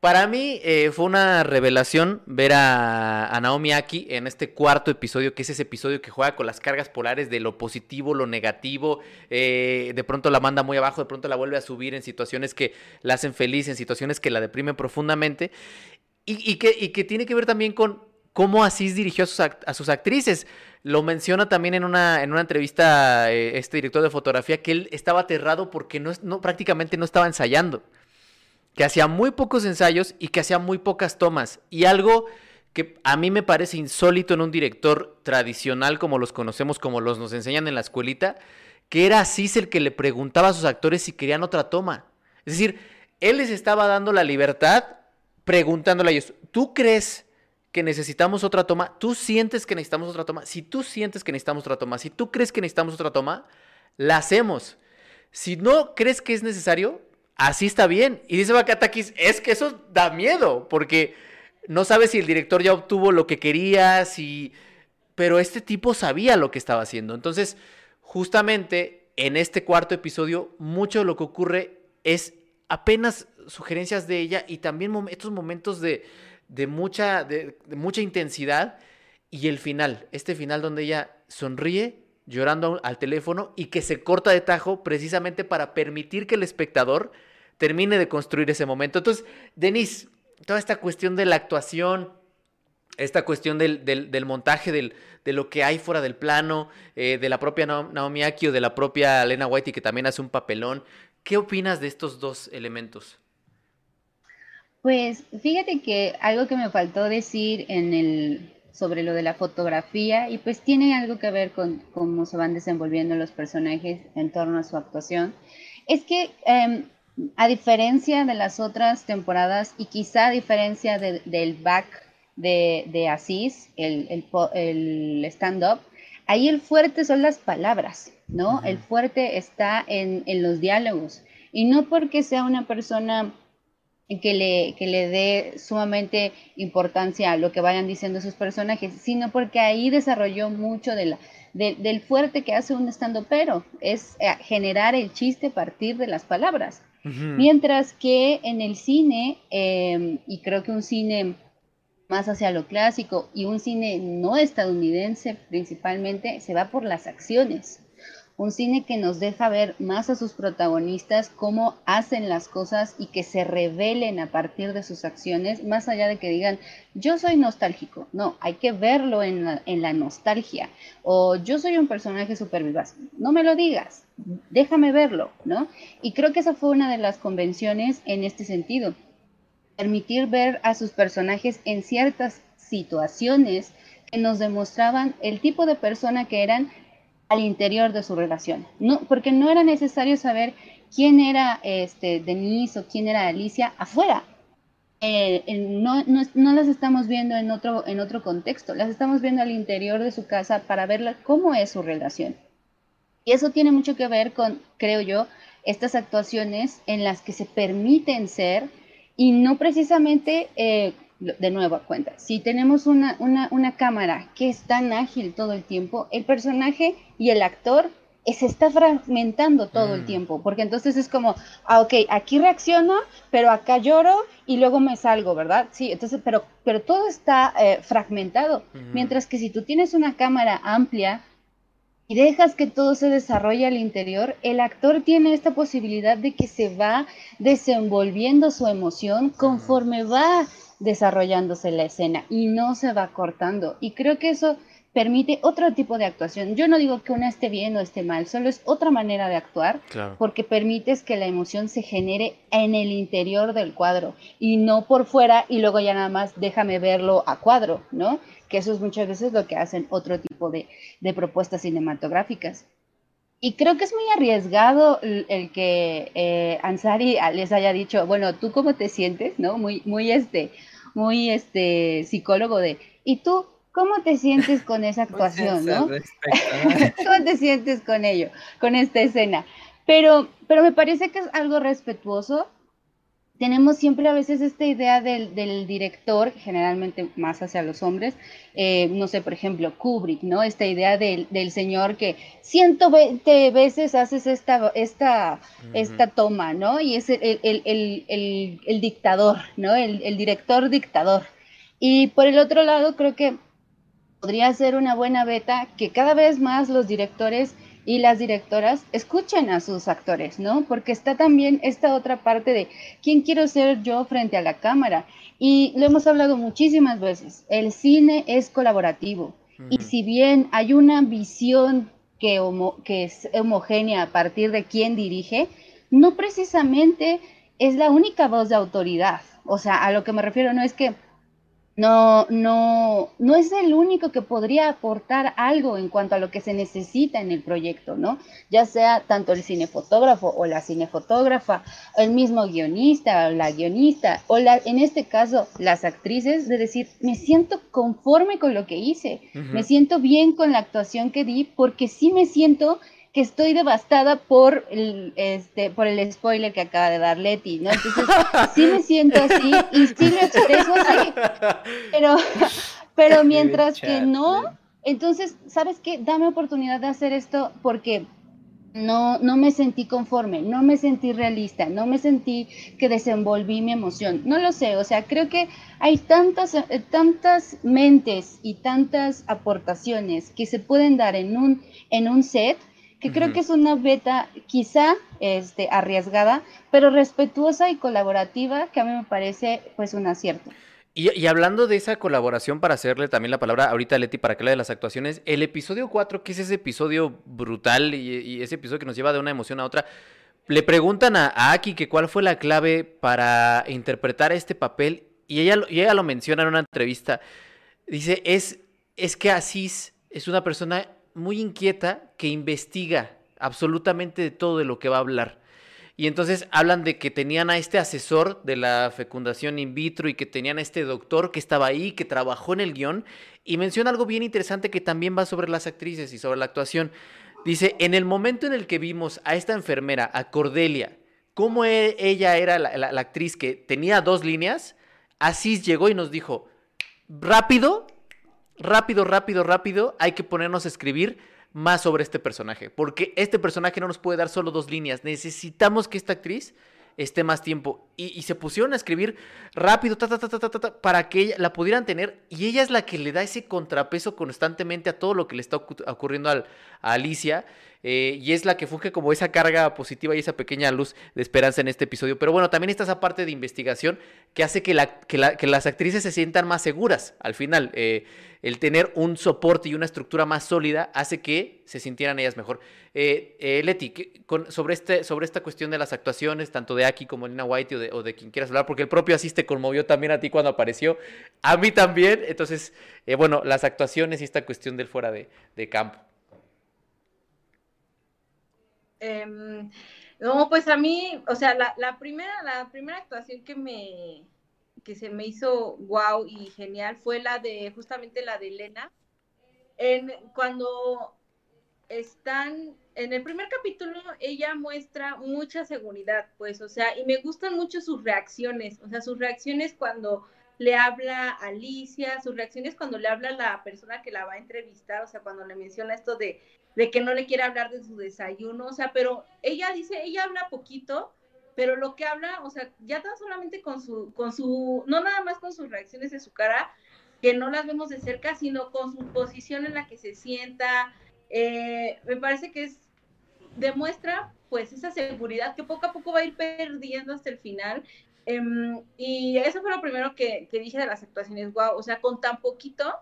Para mí eh, fue una revelación ver a, Naomi Aki en este cuarto episodio, que es ese episodio que juega con las cargas polares de lo positivo, lo negativo, eh, de pronto la manda muy abajo, de pronto la vuelve a subir en situaciones que la hacen feliz, en situaciones que la deprimen profundamente, y, que, tiene que ver también con cómo Asís dirigió a sus, a sus actrices. Lo menciona también en una, en una entrevista eh, este director de fotografía, que él estaba aterrado porque no, prácticamente no estaba ensayando que hacía muy pocos ensayos y que hacía muy pocas tomas. Y algo que a mí me parece insólito en un director tradicional como los conocemos, como los nos enseñan en la escuelita, que era Asís el que le preguntaba a sus actores si querían otra toma. Es decir, él les estaba dando la libertad preguntándole a ellos, ¿tú crees que necesitamos otra toma? ¿Tú sientes que necesitamos otra toma? Si tú sientes que necesitamos otra toma, si tú crees que necesitamos otra toma, la hacemos. Si no crees que es necesario, así está bien. Y dice Bakatakis, es que eso da miedo, porque no sabes si el director ya obtuvo lo que quería, si... pero este tipo sabía lo que estaba haciendo. Entonces, justamente en este cuarto episodio, mucho de lo que ocurre es apenas sugerencias de ella y también estos momentos de, de mucha, de, de mucha intensidad y el final, este final donde ella sonríe llorando al teléfono y que se corta de tajo precisamente para permitir que el espectador termine de construir ese momento. Entonces, Denise, toda esta cuestión de la actuación, esta cuestión del, del, del montaje, del, de lo que hay fuera del plano, eh, de la propia Naomi Aki o de la propia Lena Whitey, que también hace un papelón. ¿Qué opinas de estos dos elementos? Pues fíjate que algo que me faltó decir en el sobre lo de la fotografía y pues tiene algo que ver con cómo se van desenvolviendo los personajes en torno a su actuación, es que eh, a diferencia de las otras temporadas y quizá a diferencia de, del back de, de Asís, el, el, el stand-up, ahí el fuerte son las palabras, ¿no? Uh -huh. El fuerte está en, en, los diálogos. Y no porque sea una persona que le, que le dé sumamente importancia a lo que vayan diciendo sus personajes, sino porque ahí desarrolló mucho de la, de, del fuerte que hace un stand pero es eh, generar el chiste a partir de las palabras. Mientras que en el cine, eh, y creo que un cine más hacia lo clásico y un cine no estadounidense principalmente, se va por las acciones. Un cine que nos deja ver más a sus protagonistas, cómo hacen las cosas y que se revelen a partir de sus acciones, más allá de que digan, yo soy nostálgico. No, hay que verlo en la, en la nostalgia. O yo soy un personaje súper vivaz. No me lo digas, déjame verlo, ¿no? Y creo que esa fue una de las convenciones en este sentido. Permitir ver a sus personajes en ciertas situaciones que nos demostraban el tipo de persona que eran al interior de su relación. No, porque no era necesario saber quién era este, Denise o quién era Alicia afuera. Eh, no, no, las estamos viendo en otro contexto, las estamos viendo al interior de su casa para ver cómo es su relación. Y eso tiene mucho que ver con, creo yo, estas actuaciones en las que se permiten ser y no precisamente eh, de nuevo a cuenta, si tenemos una, una, una, cámara que es tan ágil todo el tiempo, el personaje y el actor se está fragmentando todo mm. el tiempo, porque entonces es como, ah, ok, aquí reacciono, pero acá lloro y luego me salgo, ¿verdad? Sí, entonces, pero, pero todo está eh, fragmentado, mm. mientras que si tú tienes una cámara amplia, y dejas que todo se desarrolle al interior, el actor tiene esta posibilidad de que se va desenvolviendo su emoción conforme va desarrollándose la escena y no se va cortando. Y creo que eso permite otro tipo de actuación. Yo no digo que una esté bien o esté mal, solo es otra manera de actuar porque permites que la emoción se genere en el interior del cuadro y no por fuera y luego ya nada más déjame verlo a cuadro, ¿no? Que eso es muchas veces lo que hacen otro tipo de, de propuestas cinematográficas. Y creo que es muy arriesgado el, que eh, Ansari les haya dicho, bueno, ¿tú cómo te sientes? ¿No? Muy, muy este, muy este psicólogo de, ¿y tú cómo te sientes con esa *laughs* actuación? ¿no? *laughs* ¿Cómo te sientes con ello, con esta escena? Pero, pero me parece que es algo respetuoso tenemos siempre a veces esta idea del, director, generalmente más hacia los hombres, eh, no sé, por ejemplo, Kubrick, ¿no? Esta idea del, señor que 120 veces haces esta, esta, esta toma, ¿no? Y es el, dictador, ¿no? El, director dictador. Y por el otro lado, creo que podría ser una buena beta que cada vez más los directores y las directoras escuchen a sus actores, ¿no? Porque está también esta otra parte de quién quiero ser yo frente a la cámara. Y lo hemos hablado muchísimas veces, el cine es colaborativo. Y si bien hay una visión que, que es homogénea a partir de quién dirige, no precisamente es la única voz de autoridad. O sea, a lo que me refiero no es que no, no, no es el único que podría aportar algo en cuanto a lo que se necesita en el proyecto, ¿no? Ya sea tanto el cinefotógrafo o la cinefotógrafa, el mismo guionista o la guionista, o la, en este caso las actrices, de decir, me siento conforme con lo que hice, me siento bien con la actuación que di, porque sí me siento que estoy devastada por el, este, por el spoiler que acaba de dar Leti, ¿no? Entonces, sí me siento así y sí lo expreso así, *laughs* pero, pero mientras que no, entonces, ¿sabes qué? Dame oportunidad de hacer esto porque no, no me sentí conforme, no me sentí realista, no me sentí que desenvolví mi emoción. No lo sé, o sea, creo que hay tantas, eh, tantas mentes y tantas aportaciones que se pueden dar en un, en un set que creo que es una beta quizá este, arriesgada, pero respetuosa y colaborativa, que a mí me parece pues un acierto. Y, hablando de esa colaboración, para hacerle también la palabra ahorita a Leti para que hable de las actuaciones, el episodio 4, que es ese episodio brutal y, ese episodio que nos lleva de una emoción a otra, le preguntan a, Aki que cuál fue la clave para interpretar este papel y ella, y ella lo menciona en una entrevista. Dice, es, es que Asís es una persona muy inquieta que investiga absolutamente de todo de lo que va a hablar. Y entonces hablan de que tenían a este asesor de la fecundación in vitro y que tenían a este doctor que estaba ahí, que trabajó en el guion. Y menciona algo bien interesante que también va sobre las actrices y sobre la actuación. Dice, en el momento en el que vimos a esta enfermera, a Cordelia, cómo e, ella era la, la actriz que tenía dos líneas, Asís llegó y nos dijo, rápido, rápido, rápido, rápido, hay que ponernos a escribir más sobre este personaje, porque este personaje no nos puede dar solo dos líneas, necesitamos que esta actriz esté más tiempo. Y, se pusieron a escribir rápido, ta, ta, ta, para que ella, la pudieran tener. Y ella es la que le da ese contrapeso constantemente a todo lo que le está ocurriendo a Alicia. Eh, y es la que funge como esa carga positiva y esa pequeña luz de esperanza en este episodio. Pero bueno, también está esa parte de investigación que hace que, la, que, las actrices se sientan más seguras al final. Eh, el tener un soporte y una estructura más sólida hace que se sintieran ellas mejor. Eh, Leti, sobre, este, sobre esta cuestión de las actuaciones, tanto de Aki como Lina White o de, de quien quieras hablar, porque el propio Asís te conmovió también a ti cuando apareció, a mí también. Entonces, bueno, las actuaciones y esta cuestión del fuera de campo. Em, no, pues a mí, o sea, la, primera, la primera actuación que me que se me hizo wow y genial fue la de justamente la de Elena. En, cuando están en el primer capítulo, ella muestra mucha seguridad, pues, o sea, y me gustan mucho sus reacciones, o sea, sus reacciones cuando le habla Alicia, sus reacciones cuando le habla la persona que la va a entrevistar, o sea, cuando le menciona esto de de que no le quiere hablar de su desayuno, o sea, pero ella dice, ella habla poquito, pero lo que habla, o sea, ya tan solamente con su, con su, no nada más con sus reacciones de su cara, que no las vemos de cerca, sino con su posición en la que se sienta, eh, me parece que es, demuestra pues esa seguridad que poco a poco va a ir perdiendo hasta el final. Em, y eso fue lo primero que, que, dije de las actuaciones, wow, o sea, con tan poquito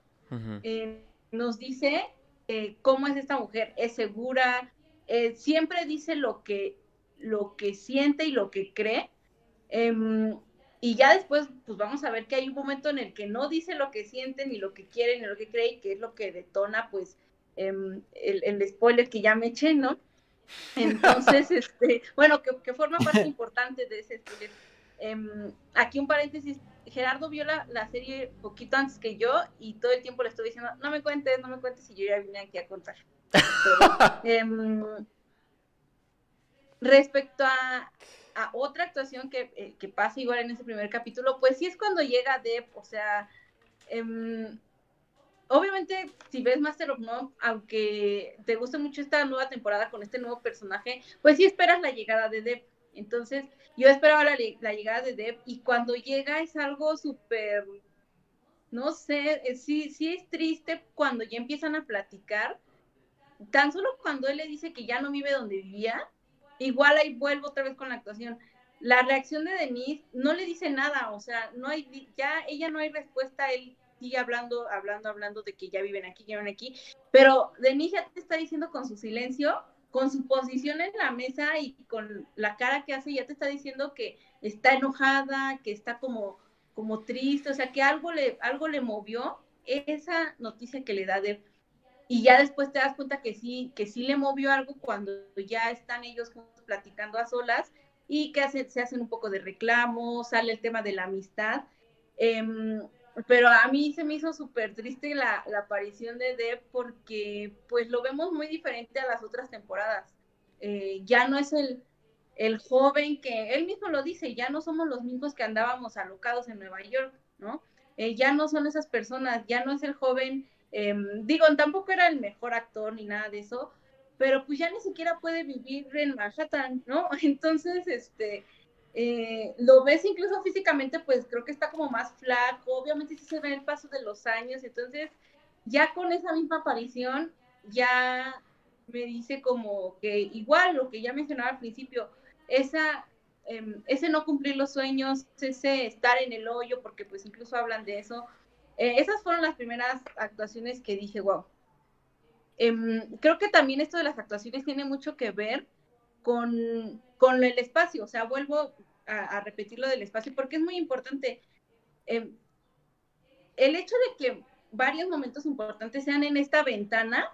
eh, nos dice eh, cómo es esta mujer, es segura, eh, siempre dice lo que, lo que siente y lo que cree. Em, y ya después, pues vamos a ver que hay un momento en el que no dice lo que siente, ni lo que quiere, ni lo que cree, y que es lo que detona, pues, em, el, el, spoiler que ya me eché, ¿no? Entonces, *laughs* este, bueno, que, que, forma parte *laughs* importante de ese spoiler. Em, aquí un paréntesis, Gerardo vio la, la, serie poquito antes que yo y todo el tiempo le estoy diciendo, no me cuentes, no me cuentes, y yo ya vine aquí a contar. *laughs* Em, respecto a, a, otra actuación que, eh, que, pasa igual en ese primer capítulo, pues sí es cuando llega Deb, o sea, em, obviamente si ves Master of None, aunque te guste mucho esta nueva temporada con este nuevo personaje, pues sí esperas la llegada de Deb. Entonces, yo esperaba la, llegada de Deb y cuando llega es algo súper, no sé, eh, sí, sí es triste cuando ya empiezan a platicar. Tan solo cuando él le dice que ya no vive donde vivía, igual ahí vuelvo otra vez con la actuación. La reacción de Denise no le dice nada, o sea, no hay, ya ella no hay respuesta, él sigue hablando, hablando, hablando de que ya viven aquí, ya viven aquí, pero Denise ya te está diciendo con su silencio con su posición en la mesa y con la cara que hace, ya te está diciendo que está enojada, que está como, como triste, o sea, que algo le, algo le movió esa noticia que le da de y ya después te das cuenta que sí, que sí le movió algo cuando ya están ellos platicando a solas y que se hacen un poco de reclamo, sale el tema de la amistad. Em, pero a mí se me hizo súper triste la, aparición de Deb porque pues lo vemos muy diferente a las otras temporadas. Eh, ya no es el, el joven que, él mismo lo dice, ya no somos los mismos que andábamos alocados en Nueva York, ¿no? Eh, ya no son esas personas, ya no es el joven, em, digo, tampoco era el mejor actor ni nada de eso, pero pues ya ni siquiera puede vivir en Manhattan, ¿no? *laughs* Entonces, este, eh, lo ves incluso físicamente, pues creo que está como más flaco, obviamente sí se ve el paso de los años, entonces ya con esa misma aparición ya me dice como que igual lo que ya mencionaba al principio, esa, em, ese no cumplir los sueños, ese estar en el hoyo, porque pues incluso hablan de eso, eh, esas fueron las primeras actuaciones que dije, wow. Em, creo que también esto de las actuaciones tiene mucho que ver con, con el espacio, o sea, vuelvo a, repetir lo del espacio porque es muy importante. Em, el hecho de que varios momentos importantes sean en esta ventana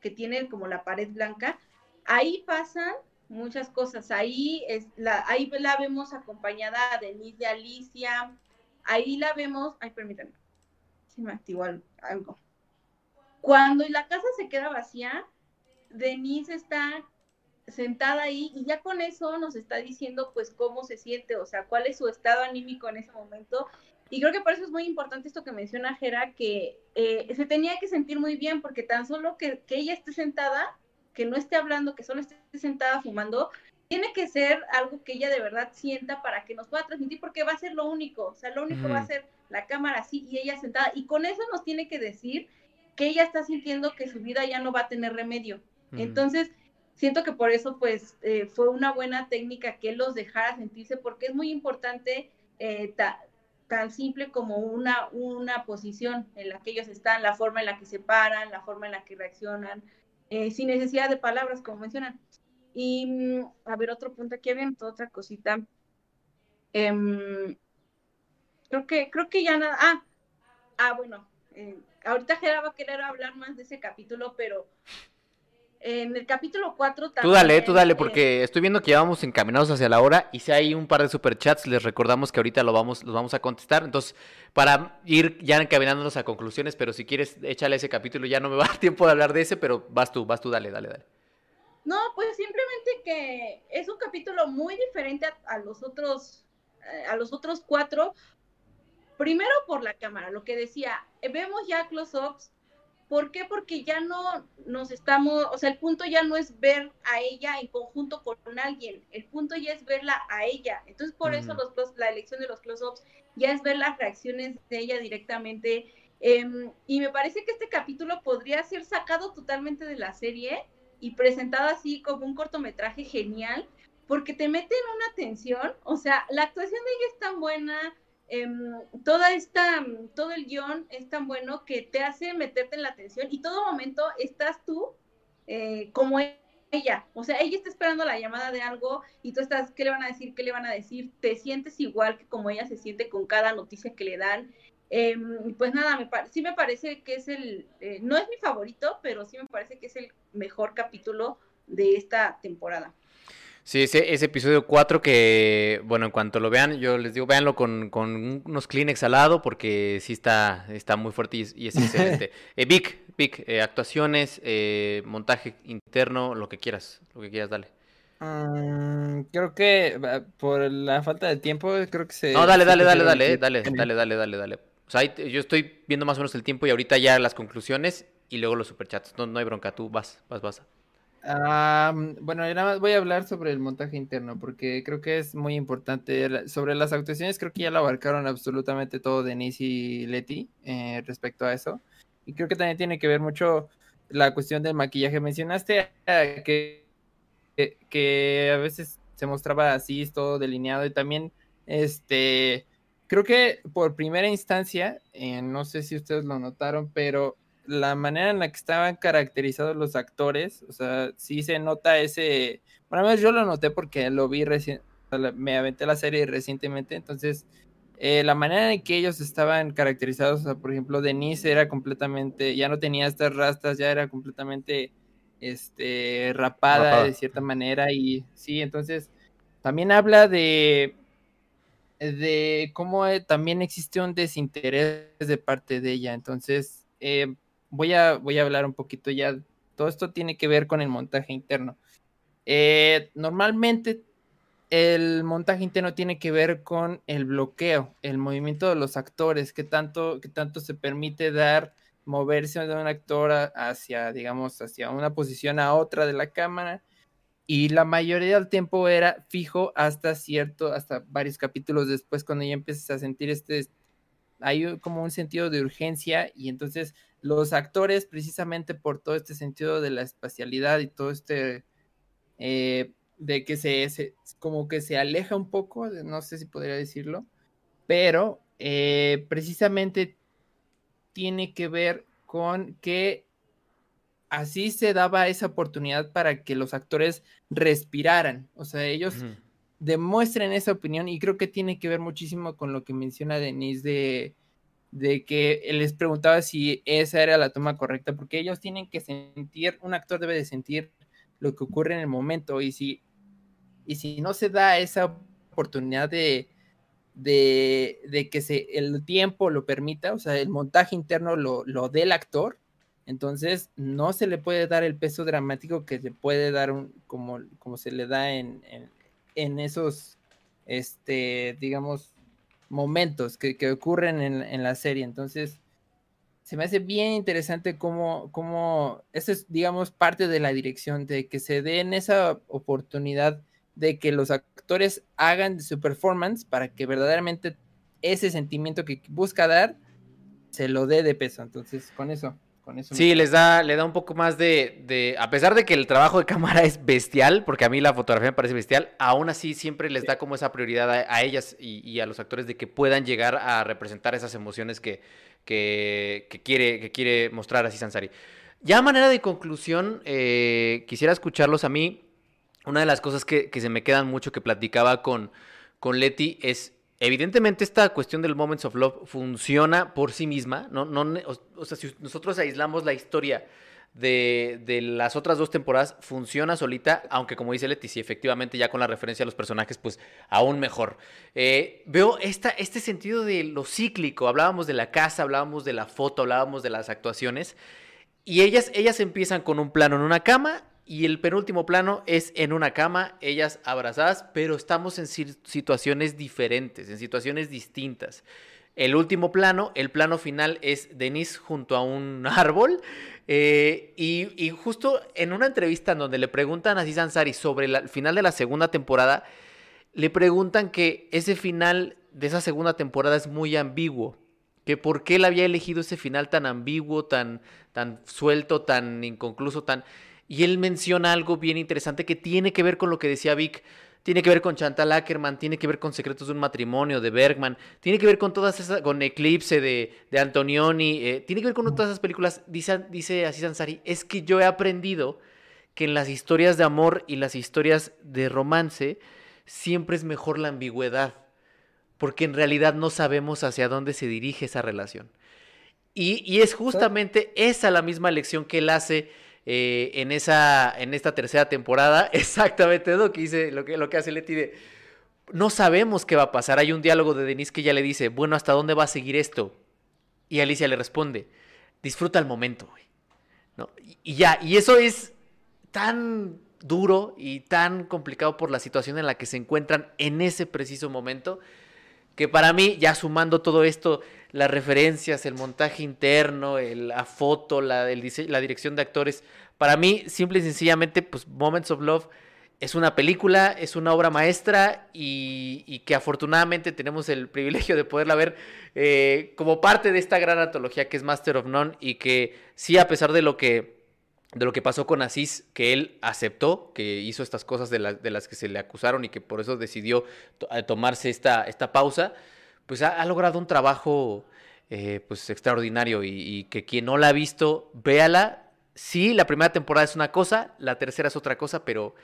que tiene como la pared blanca, ahí pasan muchas cosas. Ahí, es la, ahí la vemos acompañada de Denise de Alicia, ahí la vemos, ay, permítanme, se me activó algo. Cuando la casa se queda vacía, Denise está sentada ahí y ya con eso nos está diciendo pues cómo se siente, o sea, cuál es su estado anímico en ese momento. Y creo que por eso es muy importante esto que menciona Jera, que eh, se tenía que sentir muy bien, porque tan solo que, que, ella esté sentada, que no esté hablando, que solo esté sentada fumando, tiene que ser algo que ella de verdad sienta para que nos pueda transmitir, porque va a ser lo único, o sea, lo único va a ser la cámara así y ella sentada. Y con eso nos tiene que decir que ella está sintiendo que su vida ya no va a tener remedio. Entonces, siento que por eso pues eh, fue una buena técnica que los dejara sentirse porque es muy importante eh, tan simple como una, una posición en la que ellos están, la forma en la que se paran, la forma en la que reaccionan, eh, sin necesidad de palabras como mencionan. Y mm, a ver, otro punto aquí, había otra cosita. Em, creo que, creo que ya nada. Ah, ah bueno, ahorita Gerard va a querer hablar más de ese capítulo, pero en el capítulo 4 también. Tú dale, tú dale, porque estoy viendo que ya vamos encaminados hacia la hora y si hay un par de superchats, les recordamos que ahorita lo vamos, los vamos a contestar. Entonces, para ir ya encaminándonos a conclusiones, pero si quieres, échale ese capítulo, ya no me va a dar *laughs* tiempo de hablar de ese, pero vas tú, vas tú, dale, dale, dale. No, pues simplemente que es un capítulo muy diferente a, los otros, eh, a los otros cuatro. Primero por la cámara, lo que decía, vemos ya close-ups ¿Por qué? Porque ya no nos estamos, o sea, el punto ya no es ver a ella en conjunto con alguien, el punto ya es verla a ella. Entonces, por eso los, la elección de los close-ups ya es ver las reacciones de ella directamente. Em, y me parece que este capítulo podría ser sacado totalmente de la serie y presentado así como un cortometraje genial, porque te mete en una tensión, o sea, la actuación de ella es tan buena, em, toda esta, todo el guion es tan bueno que te hace meterte en la tensión y todo momento estás tú eh, como ella, o sea, ella está esperando la llamada de algo y tú estás, ¿qué le van a decir? ¿Qué le van a decir? Te sientes igual que como ella se siente con cada noticia que le dan. Em, pues nada, me sí me parece que es el, eh, no es mi favorito, pero sí me parece que es el mejor capítulo de esta temporada. Sí, ese, ese episodio 4 que, bueno, en cuanto lo vean, yo les digo, véanlo con, con unos Kleenex al lado porque sí está, está muy fuerte y, es excelente. *laughs* eh, Vic, Vic eh, actuaciones, eh, montaje interno, lo que quieras, lo que quieras, dale. Mm, creo que por la falta de tiempo, creo que se... No, dale, dale, dale, dale, dale, dale, dale, dale, dale. O sea, yo estoy viendo más o menos el tiempo y ahorita ya las conclusiones y luego los superchats. No, no hay bronca, tú vas, vas, vas. Ah, bueno, nada más voy a hablar sobre el montaje interno porque creo que es muy importante. Sobre las actuaciones, creo que ya lo abarcaron absolutamente todo Denise y Leti eh, respecto a eso. Y creo que también tiene que ver mucho la cuestión del maquillaje. Mencionaste que, que, a veces se mostraba así, todo delineado y también, este, creo que por primera instancia, eh, no sé si ustedes lo notaron, pero la manera en la que estaban caracterizados los actores, o sea, sí se nota ese, bueno, yo lo noté porque lo vi recién, me aventé la serie recientemente, entonces eh, la manera en que ellos estaban caracterizados, o sea, por ejemplo, Denise era completamente, ya no tenía estas rastas, ya era completamente, este, rapada, de cierta manera y sí, entonces también habla de de cómo eh, también existe un desinterés de parte de ella, entonces eh, voy a, voy a hablar un poquito ya. Todo esto tiene que ver con el montaje interno. Eh, normalmente el montaje interno tiene que ver con el bloqueo, el movimiento de los actores, que tanto, que tanto se permite dar, moverse de un actor hacia, digamos, hacia una posición a otra de la cámara. Y la mayoría del tiempo era fijo hasta cierto, hasta varios capítulos después, cuando ya empiezas a sentir este, hay como un sentido de urgencia y entonces los actores, precisamente por todo este sentido de la espacialidad y todo este, eh, de que se, como que se aleja un poco, no sé si podría decirlo, pero eh, precisamente tiene que ver con que así se daba esa oportunidad para que los actores respiraran, o sea, ellos demuestren esa opinión y creo que tiene que ver muchísimo con lo que menciona Denise de de que les preguntaba si esa era la toma correcta, porque ellos tienen que sentir, un actor debe de sentir lo que ocurre en el momento, y si, y si no se da esa oportunidad de, de, que se, el tiempo lo permita, o sea, el montaje interno lo, lo dé el actor, entonces no se le puede dar el peso dramático que se puede dar un, como, como se le da en, en, en esos, este, digamos, momentos que, ocurren en, la serie. Entonces, se me hace bien interesante cómo, cómo, eso es, digamos, parte de la dirección, de que se den esa oportunidad de que los actores hagan su performance para que verdaderamente ese sentimiento que busca dar se lo dé de peso. Entonces, con eso sí, les da, le da un poco más de, a pesar de que el trabajo de cámara *laughs* es bestial, porque a mí la fotografía me parece bestial, aún así siempre les da como esa prioridad a, ellas y, a los actores de que puedan llegar a representar esas emociones que, que, quiere, que quiere mostrar así Sansari. Ya a manera de conclusión, eh, quisiera escucharlos a mí. Una de las cosas que, que se me quedan mucho que platicaba con, con Leti es Evidentemente esta cuestión del Moments of Love funciona por sí misma, ¿no? no o, sea, si nosotros aislamos la historia de, de, las otras dos temporadas, funciona solita, aunque como dice Leticia, efectivamente ya con la referencia a los personajes, pues aún mejor. Eh, veo esta, este sentido de lo cíclico, hablábamos de la casa, hablábamos de la foto, hablábamos de las actuaciones, y ellas, ellas empiezan con un plano en una cama y el penúltimo plano es en una cama, ellas abrazadas, pero estamos en situaciones diferentes, en situaciones distintas. El último plano, el plano final es Denise junto a un *laughs* árbol. Eh, y, justo en una entrevista en donde le preguntan a Aziz Ansari sobre el final de la segunda temporada, le preguntan que ese final de esa segunda temporada es muy ambiguo. Que por qué él había elegido ese final tan ambiguo, tan, tan suelto, tan inconcluso, tan... Y él menciona algo bien interesante que tiene que ver con lo que decía Vic. Tiene que ver con Chantal Ackerman, tiene que ver con Secretos de un matrimonio de Bergman, tiene que ver con todas esas, con Eclipse de, de Antonioni, eh, tiene que ver con todas esas películas, dice, dice así Sansari, es que yo he aprendido que en las historias de amor y las historias de romance siempre es mejor la ambigüedad, porque en realidad no sabemos hacia dónde se dirige esa relación. Y, y es justamente esa la misma lección que él hace eh, en, esa, en esta tercera temporada. *laughs* Exactamente lo que, dice, lo que, lo que hace Leti de, no sabemos qué va a pasar. Hay un diálogo de Denise que ya le dice, bueno, ¿hasta dónde va a seguir esto? Y Alicia le responde, disfruta el momento. ¿No? Y, y ya, y eso es tan duro y tan complicado por la situación en la que se encuentran en ese preciso momento, que para mí, ya sumando todo esto, las referencias, el montaje interno, la foto, la, dirección de actores, para mí, simple y sencillamente, pues Moments of Love es una película, es una obra maestra y, que afortunadamente tenemos el privilegio de poderla ver eh, como parte de esta gran antología que es Master of None y que sí, a pesar de lo que de lo que pasó con Asís, que él aceptó que hizo estas cosas de, las que se le acusaron y que por eso decidió tomarse esta, esta pausa, pues ha, logrado un trabajo eh, pues extraordinario y, que quien no la ha visto, véala. Sí, la primera temporada es una cosa, la tercera es otra cosa, pero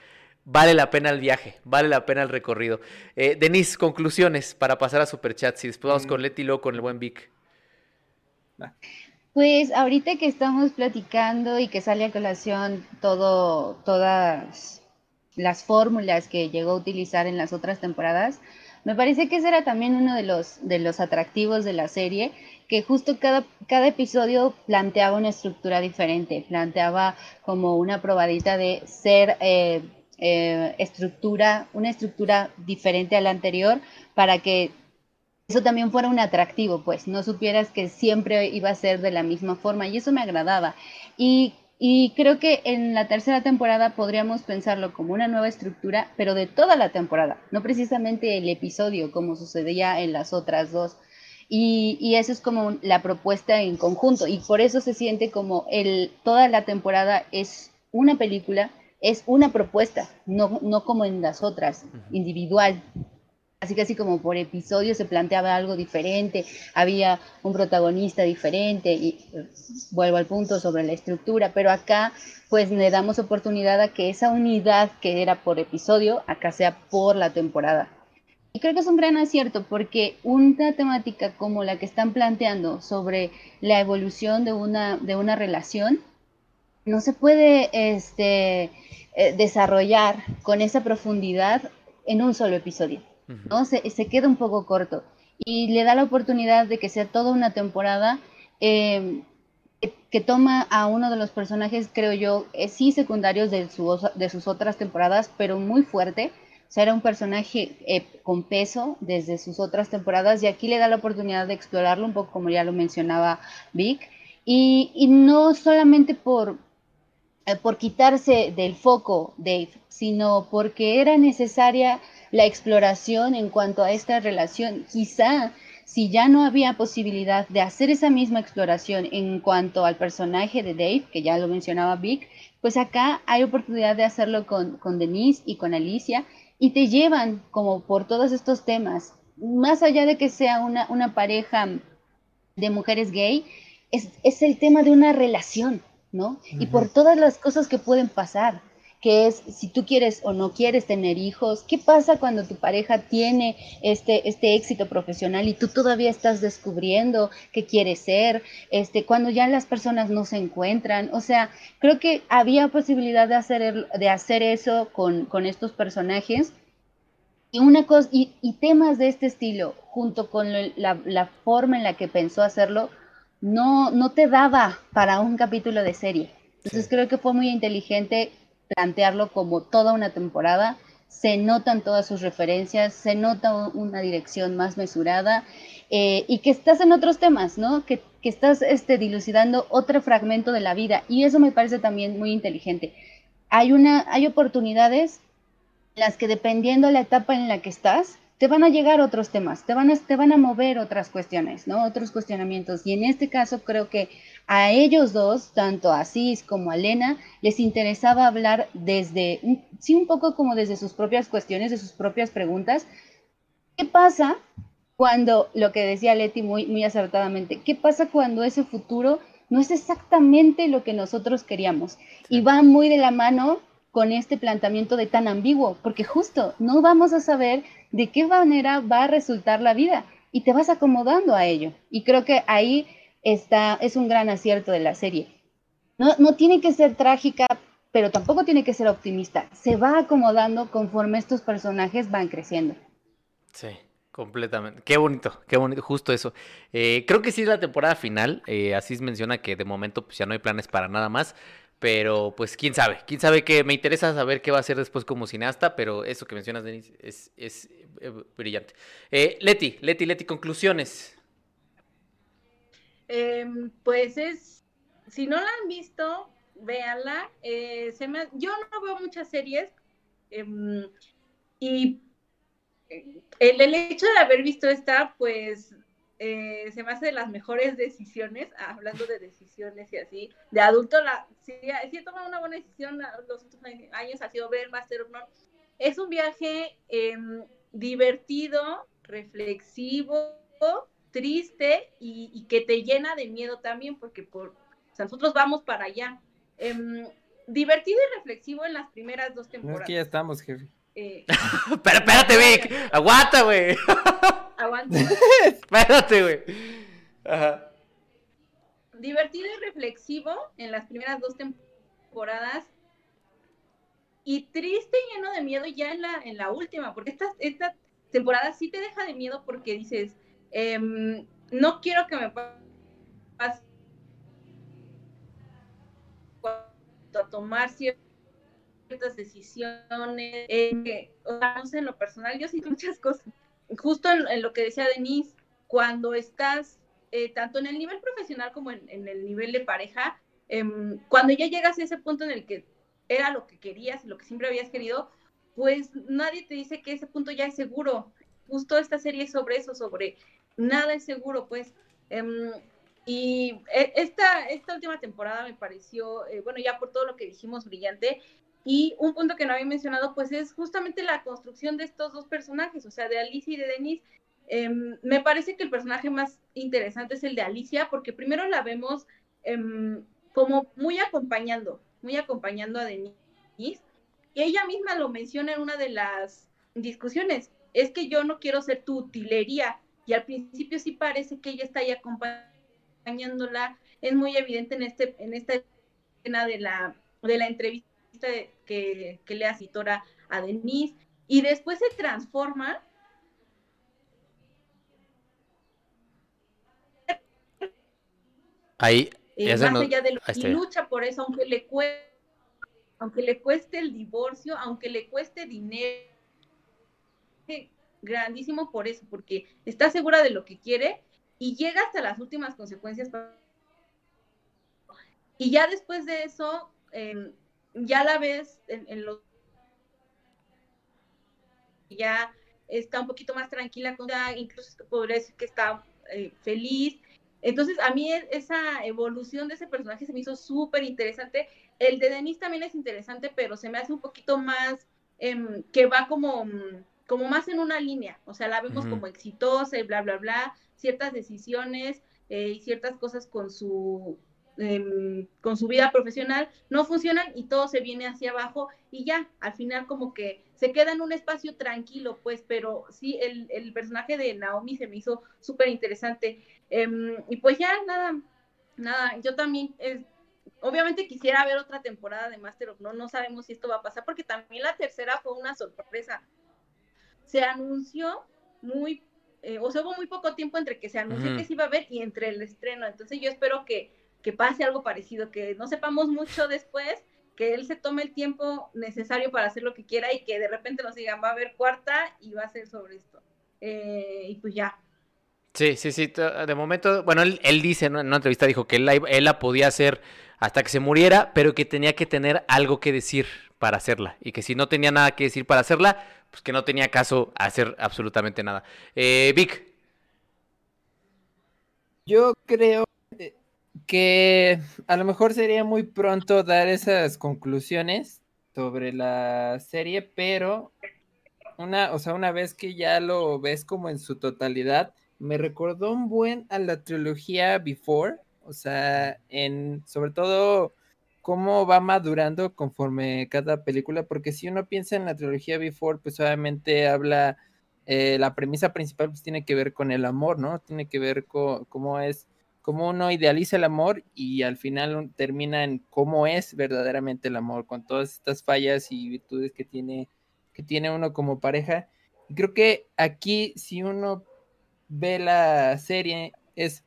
vale la pena el viaje, vale la pena el recorrido. Eh, Denise, conclusiones para pasar a Superchat. y después vamos mm. con Leti y luego con el buen Vic. Pues ahorita que estamos platicando y que sale a colación todo, todas las fórmulas que llegó a utilizar en las otras temporadas, me parece que ese era también uno de los, de los atractivos de la serie, que justo cada, cada episodio planteaba una estructura diferente, planteaba como una probadita de ser eh, eh, estructura, una estructura diferente a la anterior para que eso también fuera un atractivo, pues no supieras que siempre iba a ser de la misma forma y eso me agradaba. Y, creo que en la tercera temporada podríamos pensarlo como una nueva estructura, pero de toda la temporada, no precisamente el episodio como sucedía en las otras dos. Y, eso es como la propuesta en conjunto y por eso se siente como el, toda la temporada es una película, es una propuesta, no, no como en las otras, individual así así como por episodio se planteaba algo diferente, había un protagonista diferente y eh, vuelvo al punto sobre la estructura, pero acá pues le damos oportunidad a que esa unidad que era por episodio, acá sea por la temporada. Y creo que es un gran acierto porque una temática como la que están planteando sobre la evolución de una, de una relación no se puede este, eh, desarrollar con esa profundidad en un solo episodio. ¿No? Se, queda un poco corto y le da la oportunidad de que sea toda una temporada em, que, toma a uno de los personajes, creo yo, eh, sí secundarios de, de sus otras temporadas, pero muy fuerte. O sea, era un personaje eh, con peso desde sus otras temporadas y aquí le da la oportunidad de explorarlo un poco como ya lo mencionaba Vic. Y, y no solamente por, eh, por quitarse del foco Dave, sino porque era necesaria la exploración en cuanto a esta relación. Quizá si ya no había posibilidad de hacer esa misma exploración en cuanto al personaje de Dave, que ya lo mencionaba Vic, pues acá hay oportunidad de hacerlo con, con Denise y con Alicia y te llevan como por todos estos temas, más allá de que sea una, una pareja de mujeres gay, es, es, el tema de una relación, ¿no? Y por todas las cosas que pueden pasar que es si tú quieres o no quieres tener hijos, qué pasa cuando tu pareja tiene este, este éxito profesional y tú todavía estás descubriendo qué quieres ser, este, cuando ya las personas no se encuentran, o sea, creo que había posibilidad de hacer, de hacer eso con, estos personajes. Y, una cosa, y, temas de este estilo, junto con la, forma en la que pensó hacerlo, no, no te daba para un capítulo de serie. Entonces creo que fue muy inteligente plantearlo como toda una temporada. Se notan todas sus referencias, se nota una dirección más mesurada eh, y que estás en otros temas, ¿no? Que, que estás este, dilucidando otro fragmento de la vida y eso me parece también muy inteligente. Hay, una, hay oportunidades las que dependiendo de la etapa en la que estás, te van a llegar otros temas, te van a, te van a mover otras cuestiones, ¿no? Otros cuestionamientos. Y en este caso creo que a ellos dos, tanto a Cis como a Lena, les interesaba hablar desde, sí, un poco como desde sus propias cuestiones, de sus propias preguntas. ¿Qué pasa cuando, lo que decía Leti muy, muy acertadamente, qué pasa cuando ese futuro no es exactamente lo que nosotros queríamos? Y va muy de la mano con este planteamiento de tan ambiguo, porque justo no vamos a saber de qué manera va a resultar la vida y te vas acomodando a ello. Y creo que ahí está, es un gran acierto de la serie. No, no tiene que ser trágica, pero tampoco tiene que ser optimista. Se va acomodando conforme estos personajes van creciendo. Sí, completamente. Qué bonito, qué bonito, justo eso. Eh, creo que sí es la temporada final. Eh, así menciona que de momento pues, ya no hay planes para nada más. Pero pues quién sabe, quién sabe que me interesa saber qué va a hacer después como cineasta, pero eso que mencionas, Denis, es, es eh, brillante. Eh, Leti, Leti, Leti, conclusiones. Em, pues es, si no la han visto, véanla. Eh, se me, yo no veo muchas series em, y el, el, hecho de haber visto esta, pues eh, se me hace de las mejores decisiones, *laughs* hablando de decisiones y así, de adulto, la, sí, sí he tomado una buena decisión los últimos años, ha sido ver Master of None. Es un viaje eh, divertido, reflexivo, triste y, y, que te llena de miedo también, porque por, o sea, nosotros vamos para allá. Eh, divertido y reflexivo en las primeras dos temporadas. No es que ya estamos, jefe. Eh, *laughs* Pero espérate, Vic, aguanta, güey. Aguanta. *laughs* espérate, güey. Ajá. Divertido y reflexivo en las primeras dos temporadas. Y triste y lleno de miedo ya en la, en la última, porque esta, esta temporada sí te deja de miedo porque dices, eh, no quiero que me pase a tomar cierto ciertas decisiones, eh, o sea, no sé, en lo personal, yo siento *laughs* muchas cosas. Justo en, en lo que decía Denise, cuando estás eh, tanto en el nivel profesional como en, en el nivel de pareja, eh, cuando ya llegas a ese punto en el que era lo que querías lo que siempre habías querido, pues nadie te dice que ese punto ya es seguro. Justo esta serie es sobre eso, sobre nada es seguro, pues. Em, y e, esta, esta última temporada me pareció, eh, bueno, ya por todo lo que dijimos, brillante. Y un punto que no había mencionado, pues es justamente la construcción de estos dos personajes, o sea, de Alicia y de Denise. Eh, me parece que el personaje más interesante es el de Alicia, porque primero la vemos eh, como muy acompañando, muy acompañando a Denise. Y ella misma lo menciona en una de las discusiones, es que yo no quiero ser tu utilería. Y al principio sí parece que ella está ahí acompañándola. Es muy evidente en, este, en esta escena de la, de la entrevista que, que le hace a Denise, y después se transforma Ahí, eh, más no, allá de lo, y lucha por eso, aunque le cueste, aunque le cueste el divorcio, aunque le cueste dinero, grandísimo por eso, porque está segura de lo que quiere y llega hasta las últimas consecuencias. Y ya después de eso, eh, ya la ves en, en los ya está un poquito más tranquila, incluso podría decir que está eh, feliz. Entonces, a mí e, esa evolución de ese personaje se me hizo súper interesante. El de Denise también es interesante, pero se me hace un poquito más eh, que va como, como más en una línea. O sea, la vemos uh -huh. como exitosa y bla, bla, bla, ciertas decisiones eh, y ciertas cosas con su eh, con su vida profesional no funcionan y todo se viene hacia abajo y ya, al final como que se queda en un espacio tranquilo, pues, pero sí, el, el personaje de Naomi se me hizo súper interesante. Eh, y pues ya, nada, nada, yo también, eh, obviamente quisiera ver otra temporada de Master of No, no sabemos si esto va a pasar, porque también la tercera fue una sorpresa. Se anunció muy, eh, o sea, hubo muy poco tiempo entre que se anunció uh -huh. que se iba a ver y entre el estreno, entonces yo espero que que pase algo parecido, que no sepamos mucho después, que él se tome el tiempo necesario para hacer lo que quiera y que de repente nos digan, va a haber cuarta y va a ser sobre esto. Eh, y pues ya. Sí, sí, sí. De momento, bueno, él, él dice en una entrevista, dijo que él la, él la podía hacer hasta que se muriera, pero que tenía que tener algo que decir para hacerla. Y que si no tenía nada que decir para hacerla, pues que no tenía caso hacer absolutamente nada. Eh, Vic. Yo creo eh, que a lo mejor sería muy pronto dar esas conclusiones sobre la serie, pero una, o sea, una vez que ya lo ves como en su totalidad, me recordó un buen a la trilogía Before, o sea, en sobre todo cómo va madurando conforme cada película, porque si uno piensa en la trilogía Before, pues obviamente habla, eh, la premisa principal pues tiene que ver con el amor, ¿no? Tiene que ver con cómo es, cómo uno idealiza el amor y al final termina en cómo es verdaderamente el amor, con todas estas fallas y virtudes que tiene, que tiene uno como pareja. Y creo que aquí, si uno ve la serie, es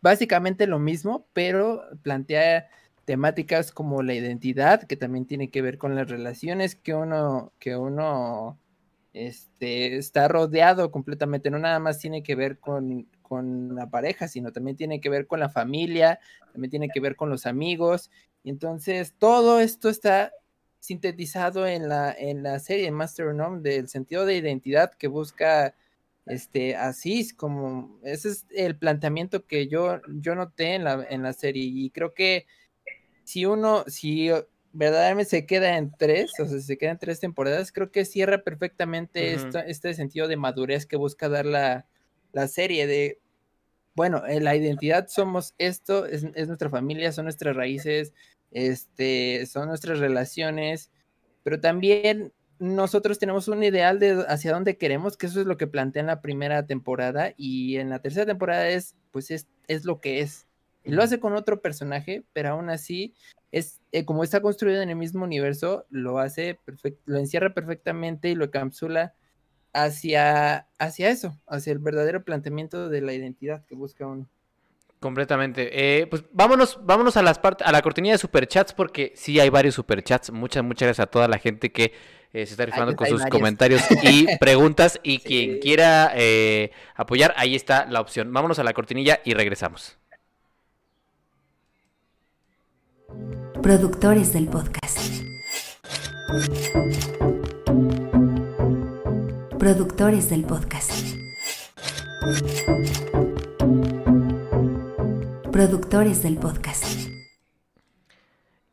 básicamente lo mismo, pero plantea temáticas como la identidad, que también tiene que ver con las relaciones que uno, que uno este, está rodeado completamente, no nada más tiene que ver con, con la pareja, sino también tiene que ver con la familia, también tiene que ver con los amigos. Y entonces todo esto está sintetizado en la, en la serie Master of None del sentido de identidad que busca este, así como ese es el planteamiento que yo, yo noté en la, en la serie y creo que si uno, si verdaderamente se queda en tres, o sea, si se queda en tres temporadas, creo que cierra perfectamente este sentido de madurez que busca dar la, serie de, bueno, en la identidad somos esto, es, nuestra familia, son nuestras raíces, este, son nuestras relaciones, pero también nosotros tenemos un ideal de hacia dónde queremos, que eso es lo que plantea en la primera temporada y en la tercera temporada es, pues es, es lo que es, lo hace con otro personaje, pero aún así, es eh, como está construido en el mismo universo, lo hace perfecto, lo encierra perfectamente y lo encapsula hacia, hacia eso, hacia el verdadero planteamiento de la identidad que busca uno. Completamente. Eh, pues vámonos, vámonos a las partes, a la cortinilla de superchats, porque sí hay varios superchats. Muchas, muchas gracias a toda la gente que eh, se está rifando con sus comentarios *laughs* y preguntas. Y quien quiera apoyar, ahí está la opción. Vámonos a la cortinilla y regresamos. Productores del podcast. Productores del podcast. Productores del podcast.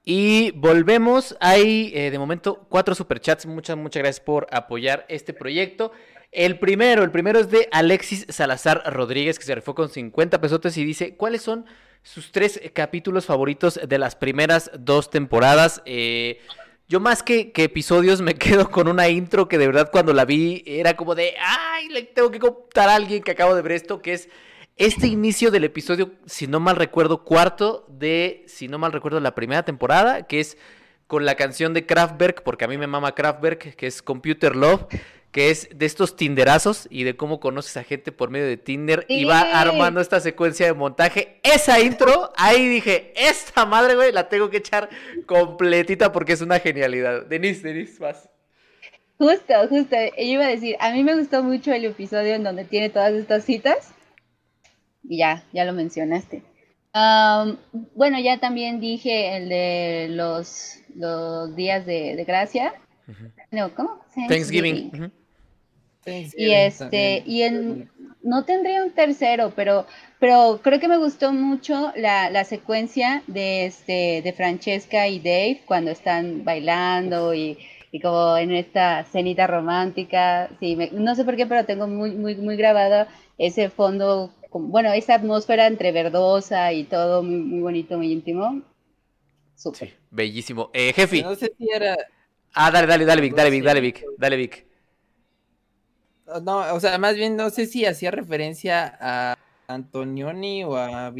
Y volvemos. Hay eh, de momento cuatro superchats. Muchas, muchas gracias por apoyar este proyecto. El primero, el primero es de Alexis Salazar Rodríguez, que se rifó con 50 pesotes y dice: ¿Cuáles son sus tres capítulos favoritos de las primeras dos temporadas. Eh, yo más que, episodios me *laughs* quedo con una intro que de verdad cuando la vi era como de, ay, le tengo que contar a alguien que acabo de ver esto, que es este inicio del episodio, si no mal recuerdo, cuarto de, si no mal recuerdo, la primera temporada, que es con la canción de Kraftwerk, porque a mí me mama Kraftwerk, que es Computer Love que es de estos tinderazos y de cómo conoces a gente por medio de Tinder y va armando esta secuencia de montaje. Esa intro, ahí dije, esta madre, güey, la tengo que echar completita porque es una genialidad. Denise, Denise, vas. Justo, justo, yo iba a decir, a mí me gustó mucho el episodio en donde tiene todas estas citas. Y ya, ya lo mencionaste. bueno, ya también dije el de los, los días de, gracia. No, ¿cómo? Thanksgiving. Y este, y en, no tendría un tercero, pero, pero creo que me gustó mucho la, la secuencia de este, de Francesca y Dave cuando están bailando y, y como en esta cenita romántica. Sí, no sé por qué, pero tengo muy, muy, muy grabado ese fondo, bueno, esa atmósfera entre verdosa y todo muy, muy bonito, muy íntimo. Sí, bellísimo. Eh, jefe. No sé si era. Ah, dale, dale, dale, Vic, dale, Vic, dale, Vic, dale, Vic. No, o sea, más bien no sé si hacía referencia a Antonioni o a...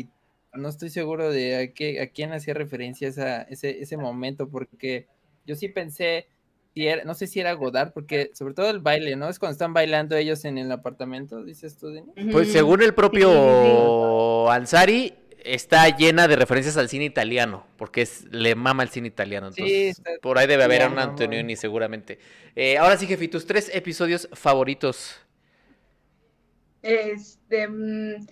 No estoy seguro de a, qué, a quién hacía referencia esa, ese, ese momento, porque yo sí pensé, si era, no sé si era Godard, porque sobre todo el baile, ¿no? Es cuando están bailando ellos en el apartamento, dices tú, Pues según el propio Ansari, está llena de referencias al cine italiano, porque es, le mama el cine italiano. Entonces, por ahí debe haber a un Antonioni seguramente. Eh, ahora sí, jefe, tus tres episodios favoritos. Este. Mm,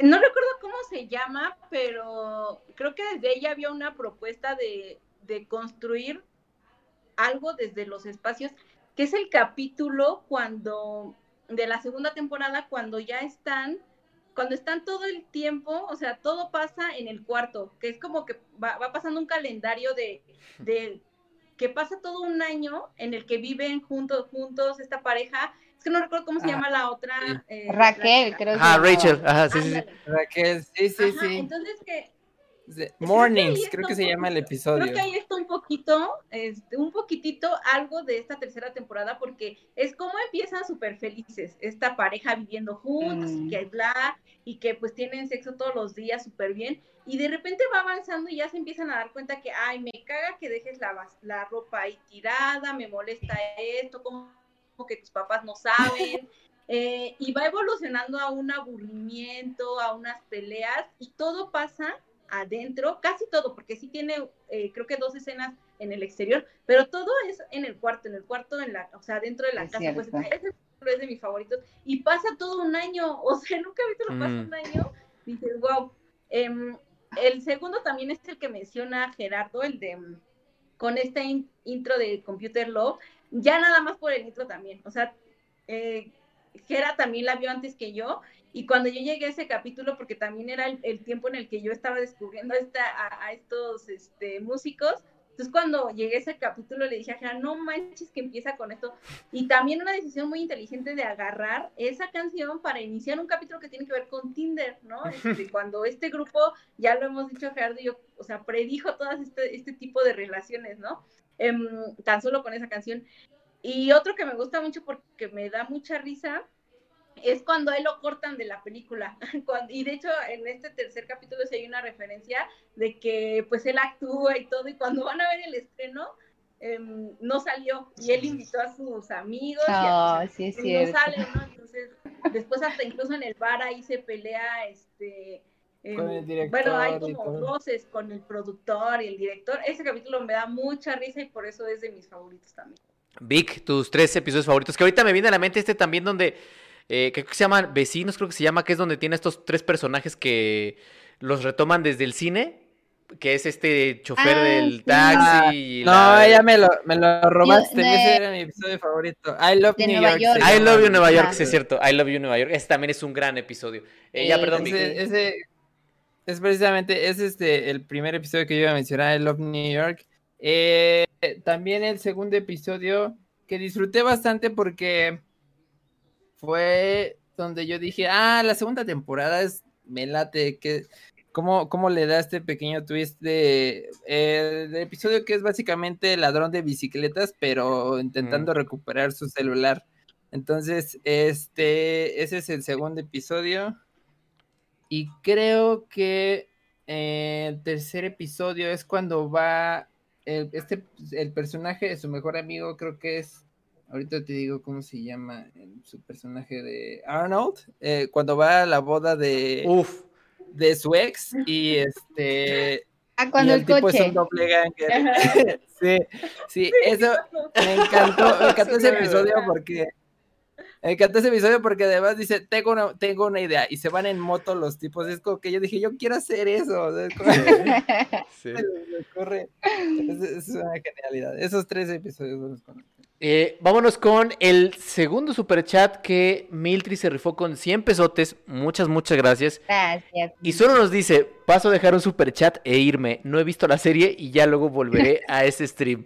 no recuerdo cómo se llama, pero creo que desde ella había una propuesta de, de construir algo desde los espacios, que es el capítulo cuando de la segunda temporada, cuando ya están, cuando están todo el tiempo, o sea, todo pasa en el cuarto, que es como que va, va pasando un calendario de, de que pasa todo un año en el que viven juntos, juntos esta pareja. Es que no recuerdo cómo se Ah, llama la otra. eh, Raquel, la- creo que. Ah. Rachel, ajá, sí, sí, sí. Raquel, sí, sí, Ajá, sí. Entonces que Mornings, creo que se llama el episodio. Creo que ahí está un poquito, este, un poquitito algo de esta tercera temporada, porque es como empiezan súper felices, esta pareja viviendo juntos, Mm. y que bla, y que pues tienen sexo todos los días súper bien, y de repente va avanzando y ya se empiezan a dar cuenta que, ay, me caga que dejes la, la ropa ahí tirada, me molesta esto, como, como que tus papás no saben. *laughs* eh, y va evolucionando a un aburrimiento, a unas peleas, y todo pasa adentro, casi todo, porque sí tiene, eh, creo que dos escenas en el exterior, pero todo es en el cuarto, en el cuarto, en la, o sea, dentro de la Es casa, pues ese es de mis favoritos, y pasa todo un año, *laughs* o sea, nunca he visto lo pasa Mm. un año, dices, wow. Em, el segundo también es el que menciona Gerardo, el de mm, con este in- intro de Computer Love, ya nada más por el intro también, o sea, eh, Gera también la vio antes que yo, y cuando yo llegué a ese capítulo, porque también era el, el tiempo en el que yo estaba descubriendo a, esta, a, a estos este, músicos, entonces cuando llegué a ese capítulo le dije a Gera, no manches que empieza con esto. Y también una decisión muy inteligente de agarrar esa canción para iniciar un capítulo que tiene que ver con Tinder, ¿no? *laughs* Este, cuando este grupo, ya lo hemos dicho Gerardo y yo, o sea, predijo todas este, este tipo de relaciones, ¿no? Em, tan solo con esa canción. Y otro que me gusta mucho porque me da mucha risa es cuando a él lo cortan de la película. *laughs* Cuando- y de hecho, en este tercer capítulo sí hay una referencia de que pues él actúa y todo, y cuando van a ver el estreno, em, no salió. Y él invitó a sus amigos. y a Ah, sus- sí es cierto. no sale, ¿no? Entonces, después hasta incluso en el bar ahí se pelea, este... em, Con el director bueno, hay como todo. roces con el productor y el director. Ese capítulo me da mucha risa y por eso es de mis favoritos también. Vic, tus tres episodios favoritos, que ahorita me viene a la mente este también donde, eh, creo que se llaman Vecinos, creo que se llama, que es donde tiene estos tres personajes que los retoman desde el cine, que es este chofer Ah, del taxi. y No, la- ya me lo, me lo robaste. no, Ese era mi episodio favorito. I Love New York. York. I llama. Love You Nueva York, sí es cierto. I Love You Nueva York. Ese también es un gran episodio. Eh, ya, perdón, ese es precisamente es este el primer episodio que yo iba a mencionar, I Love New York. Eh, también el segundo episodio que disfruté bastante porque fue donde yo dije, ah, la segunda temporada es, me late, que cómo, cómo le da este pequeño twist de el episodio que es básicamente ladrón de bicicletas, pero intentando recuperar su celular. Entonces, este, ese es el segundo episodio. Y creo que eh, el tercer episodio es cuando va el, este, el personaje de su mejor amigo, creo que es, ahorita te digo cómo se llama el- su personaje de Arnold, eh, cuando va a la boda de, Uf. de su ex y este... Ah, y cuando el el tipo es coche. un doppelganger. *laughs* sí, sí, eso me encantó, me encantó ese episodio porque me encantó ese episodio porque además dice, tengo una, tengo una idea, y se van en moto los tipos, es como que yo dije, yo quiero hacer eso, o sea, es como Sí. *laughs* es, es una genialidad, esos tres episodios son los con- Eh, vámonos con el segundo superchat que Miltri se rifó con 100 pesotes. Muchas, muchas gracias. Gracias. Y solo nos dice, paso a dejar un superchat e irme. No he visto la serie y ya luego volveré *laughs* a ese stream.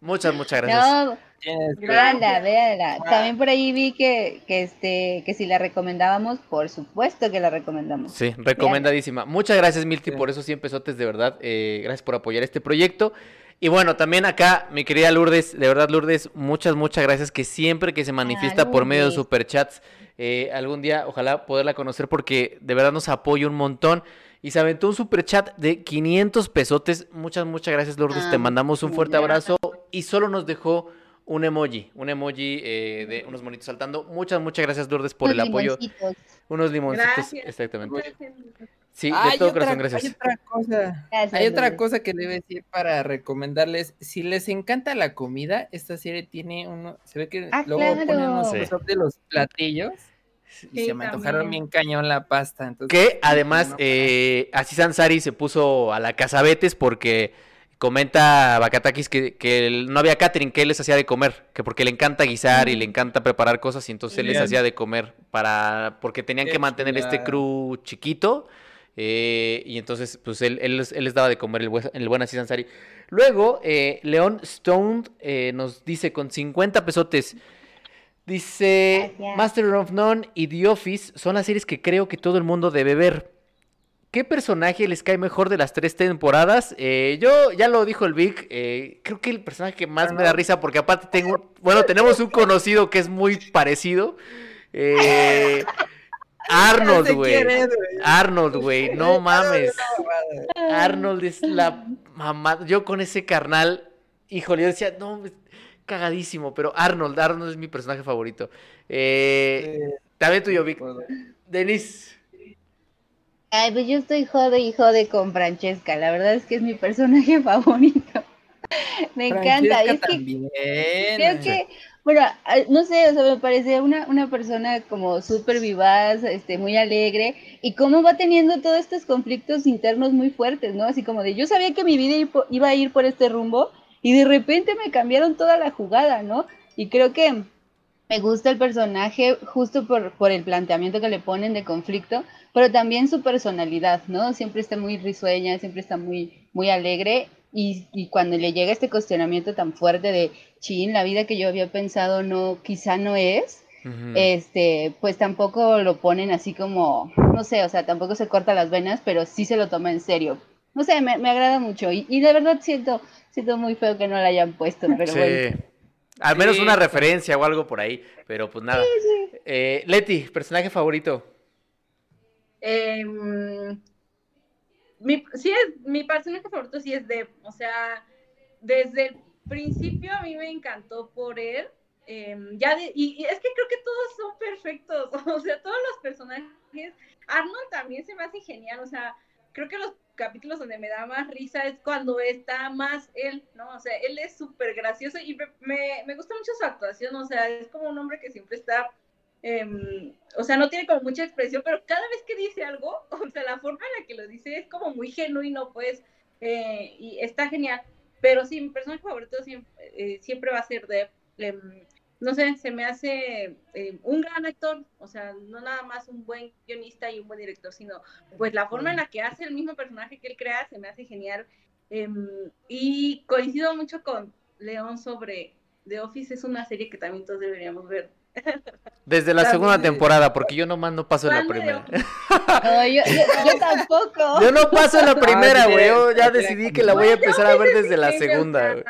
Muchas, muchas gracias. No, Tienes que- véanla, véanla. Ah. También por ahí vi que, que, este, que si la recomendábamos, por supuesto que la recomendamos. Sí, recomendadísima. Muchas gracias, Milti, Sí. por esos 100 pesotes, de verdad. Eh, gracias por apoyar este proyecto. Y bueno, también acá, mi querida Lourdes, de verdad, Lourdes, muchas, muchas gracias. Que siempre que se manifiesta por medio de superchats, eh, algún día, ojalá poderla conocer, porque de verdad nos apoya un montón. Y se aventó un superchat de 500 pesotes. Muchas, muchas gracias, Lourdes. Te Ah, mandamos un fuerte abrazo. Y solo nos dejó un emoji, un emoji eh, de unos monitos saltando. Muchas, muchas gracias, Lourdes, por el Unos apoyo. limoncitos. Unos limoncitos, Gracias. exactamente. Sí, de Hay todo otra- corazón, gracias. Hay otra cosa. Gracias, Hay otra cosa que a decir para recomendarles. Si les encanta la comida, esta serie tiene uno. Se ve que Ah, luego ponen unos Sí. de los platillos. Y Sí, se me antojaron también. bien cañón la pasta. Entonces, Que además, no, eh, así Sansari se puso a la cazabetes porque comenta Bakatakis que, que él- no había catering, que él les hacía de comer, que porque le encanta guisar y le encanta preparar cosas y entonces él les hacía de comer para porque tenían que mantener este crew chiquito eh, y entonces pues él, él, les- él les daba de comer el, buen- el buen Aziz Ansari. Luego eh, León Stone eh, nos dice con 50 pesotes Dice Gracias. Master of None y The Office son las series que creo que todo el mundo debe ver. ¿Qué personaje les cae mejor de las tres temporadas? Eh, yo, ya lo dijo el Vic, eh, creo que el personaje que más me da risa, porque aparte tengo, bueno, tenemos un conocido que es muy parecido. eh, *laughs* Arnold, güey. Arnold, güey, *laughs* no mames. mamada. Arnold es la mamá. Yo con ese carnal, híjole, yo decía, no, cagadísimo, pero Arnold, Arnold es mi personaje favorito. También tuyo, Vic. Denis. Ay, pues yo estoy jode y jode con Francesca. La verdad es que es mi personaje *laughs* favorito. Me encanta. Y es que también. creo que, bueno, a- no sé, o sea, me parece una, una persona como súper vivaz, este, muy alegre, y cómo va teniendo todos estos conflictos internos muy fuertes, ¿no? Así como de, yo sabía que mi vida iba a ir por este rumbo, y de repente me cambiaron toda la jugada, ¿no? Y creo que me gusta el personaje justo por, por el planteamiento que le ponen de conflicto, pero también su personalidad, ¿no? Siempre está muy risueña, siempre está muy, muy alegre. Y, y cuando le llega este cuestionamiento tan fuerte de, chin, la vida que yo había pensado no, quizá no es, este, pues tampoco lo ponen así como, no sé, o sea, tampoco se corta las venas, pero sí se lo toma en serio. No sé, me, me agrada mucho. Y, y de verdad siento, siento muy feo que no la hayan puesto, pero Sí. bueno. Al menos Sí. una referencia o algo por ahí, pero pues nada. Eh, Leti, personaje favorito. Em, mi, sí es, mi personaje favorito sí es Deb, o sea, desde el principio a mí me encantó por él, em, ya y, es que creo que todos son perfectos, *laughs* o sea, todos los personajes, Arnold también se me hace genial, o sea, creo que los capítulos donde me da más risa es cuando está más él, ¿no? O sea, él es súper gracioso y me, me gusta mucho su actuación, o sea, es como un hombre que siempre está em, o sea, no tiene como mucha expresión, pero cada vez que dice algo, *laughs* o sea, la forma en la que lo dice es como muy genuino, pues, eh, y está genial. Pero sí, mi personaje favorito siempre, eh, siempre va a ser Deb. Em, no sé, se me hace eh, un gran actor, o sea, no nada más un buen guionista y un buen director, sino pues la forma en la que hace el mismo personaje que él crea se me hace genial. Em, y coincido mucho con León sobre The Office, es una serie que también todos deberíamos ver. Desde la segunda de- temporada, porque yo nomás no paso en la primera. No, yo, yo- yo tampoco. Yo no paso en la primera, sí, güey. Yo ya decidí que la voy a empezar a ver desde la segunda, güey.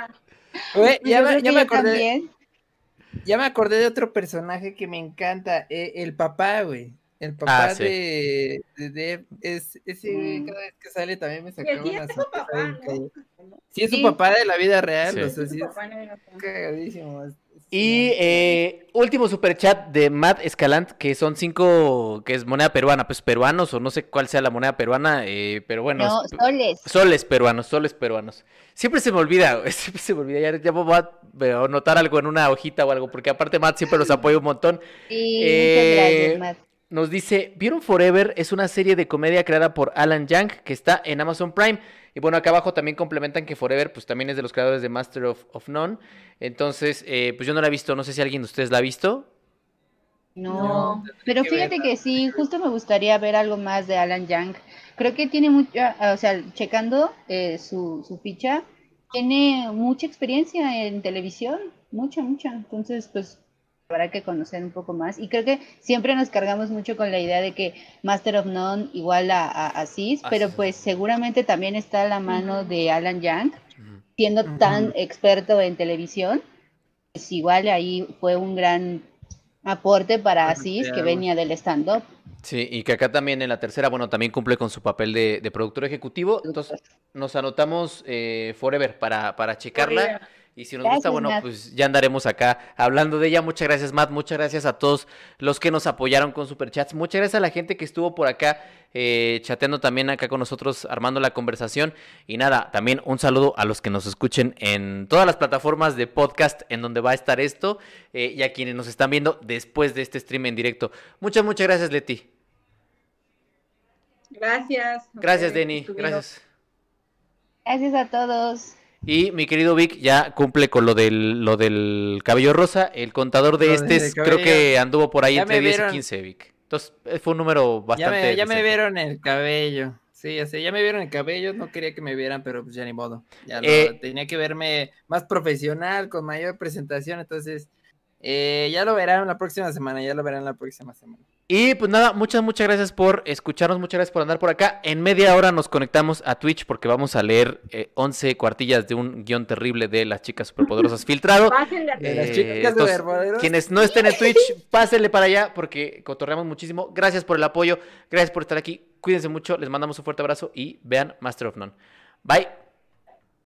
Pues ya, me, ya acordé. también. Ya me acordé de otro personaje que me encanta, eh, el papá, güey. El papá Ah, sí. de, de es, ese güey, Mm. cada vez que sale también me Y sacaba sí una es papá, ¿no? Sí, es su papá de la vida real, Sí. o sea, sí es papá, cagadísimo. Y eh, último superchat de Matt Escalant, que son cinco, que es moneda peruana, pues peruanos, o no sé cuál sea la moneda peruana, eh, pero bueno. No, es- soles. Soles peruanos, soles peruanos. Siempre se me olvida, *laughs* siempre se me olvida. Ya, ya voy a eh, anotar algo en una hojita o algo, porque aparte Matt siempre los *laughs* apoya un montón. Sí, Eh, muchas gracias, Matt. Nos dice, ¿vieron Forever? Es una serie de comedia creada por Alan Young que está en Amazon Prime. Y bueno, acá abajo también complementan que Forever pues también es de los creadores de Master of, of None. Entonces, eh, pues yo no la he visto, no sé si alguien de ustedes la ha visto. No, No, pero que fíjate verla. que sí, justo me gustaría ver algo más de Alan Young. Creo que tiene mucha, o sea, checando eh, su, su ficha, tiene mucha experiencia en televisión, mucha, mucha. Entonces, pues habrá que conocer un poco más. Y creo que siempre nos cargamos mucho con la idea de que Master of None igual a, a, a Sis, pero Así. pues seguramente también está a la mano Ujú. de Alan Young, siendo Ujú. tan experto en televisión, pues igual ahí fue un gran aporte para Asís, que venía del stand-up. Sí, y que acá también en la tercera, bueno, también cumple con su papel de, de productor ejecutivo. Entonces, nos anotamos eh, Forever para, para checarla. Forever. Y si nos gusta, bueno, Matt. pues ya andaremos acá hablando de ella. Muchas gracias, Matt. Muchas gracias a todos los que nos apoyaron con superchats. Muchas gracias a la gente que estuvo por acá eh, chateando también acá con nosotros, armando la conversación. Y nada, también un saludo a los que nos escuchen en todas las plataformas de podcast en donde va a estar esto eh, y a quienes nos están viendo después de este stream en directo. Muchas, muchas gracias, Leti. Gracias. Gracias, Denny. Gracias. Gracias a todos. Y mi querido Vic ya cumple con lo del, lo del cabello rosa. El contador de este del creo que anduvo por ahí Ya entre me 10 y vieron. 15, Vic. Entonces eh, fue un número Ya bastante. me, ya me vieron el cabello. Sí, sea, ya me vieron el cabello, no quería que me vieran, pero pues ya ni modo. Ya lo- Eh, tenía que verme más profesional, con mayor presentación, entonces eh, ya lo verán la próxima semana, ya lo verán la próxima semana. Y pues nada, muchas, muchas gracias por escucharnos, muchas gracias por andar por acá. En media hora nos conectamos a Twitch porque vamos a leer eh, 11 cuartillas de un guion terrible de las chicas superpoderosas *laughs* filtrado. Pásenle a- De las Eh, chicas entonces, quienes no estén en Twitch, pásenle para allá porque cotorreamos muchísimo. Gracias por el apoyo, gracias por estar aquí. Cuídense mucho, les mandamos un fuerte abrazo y vean Master of None. Bye.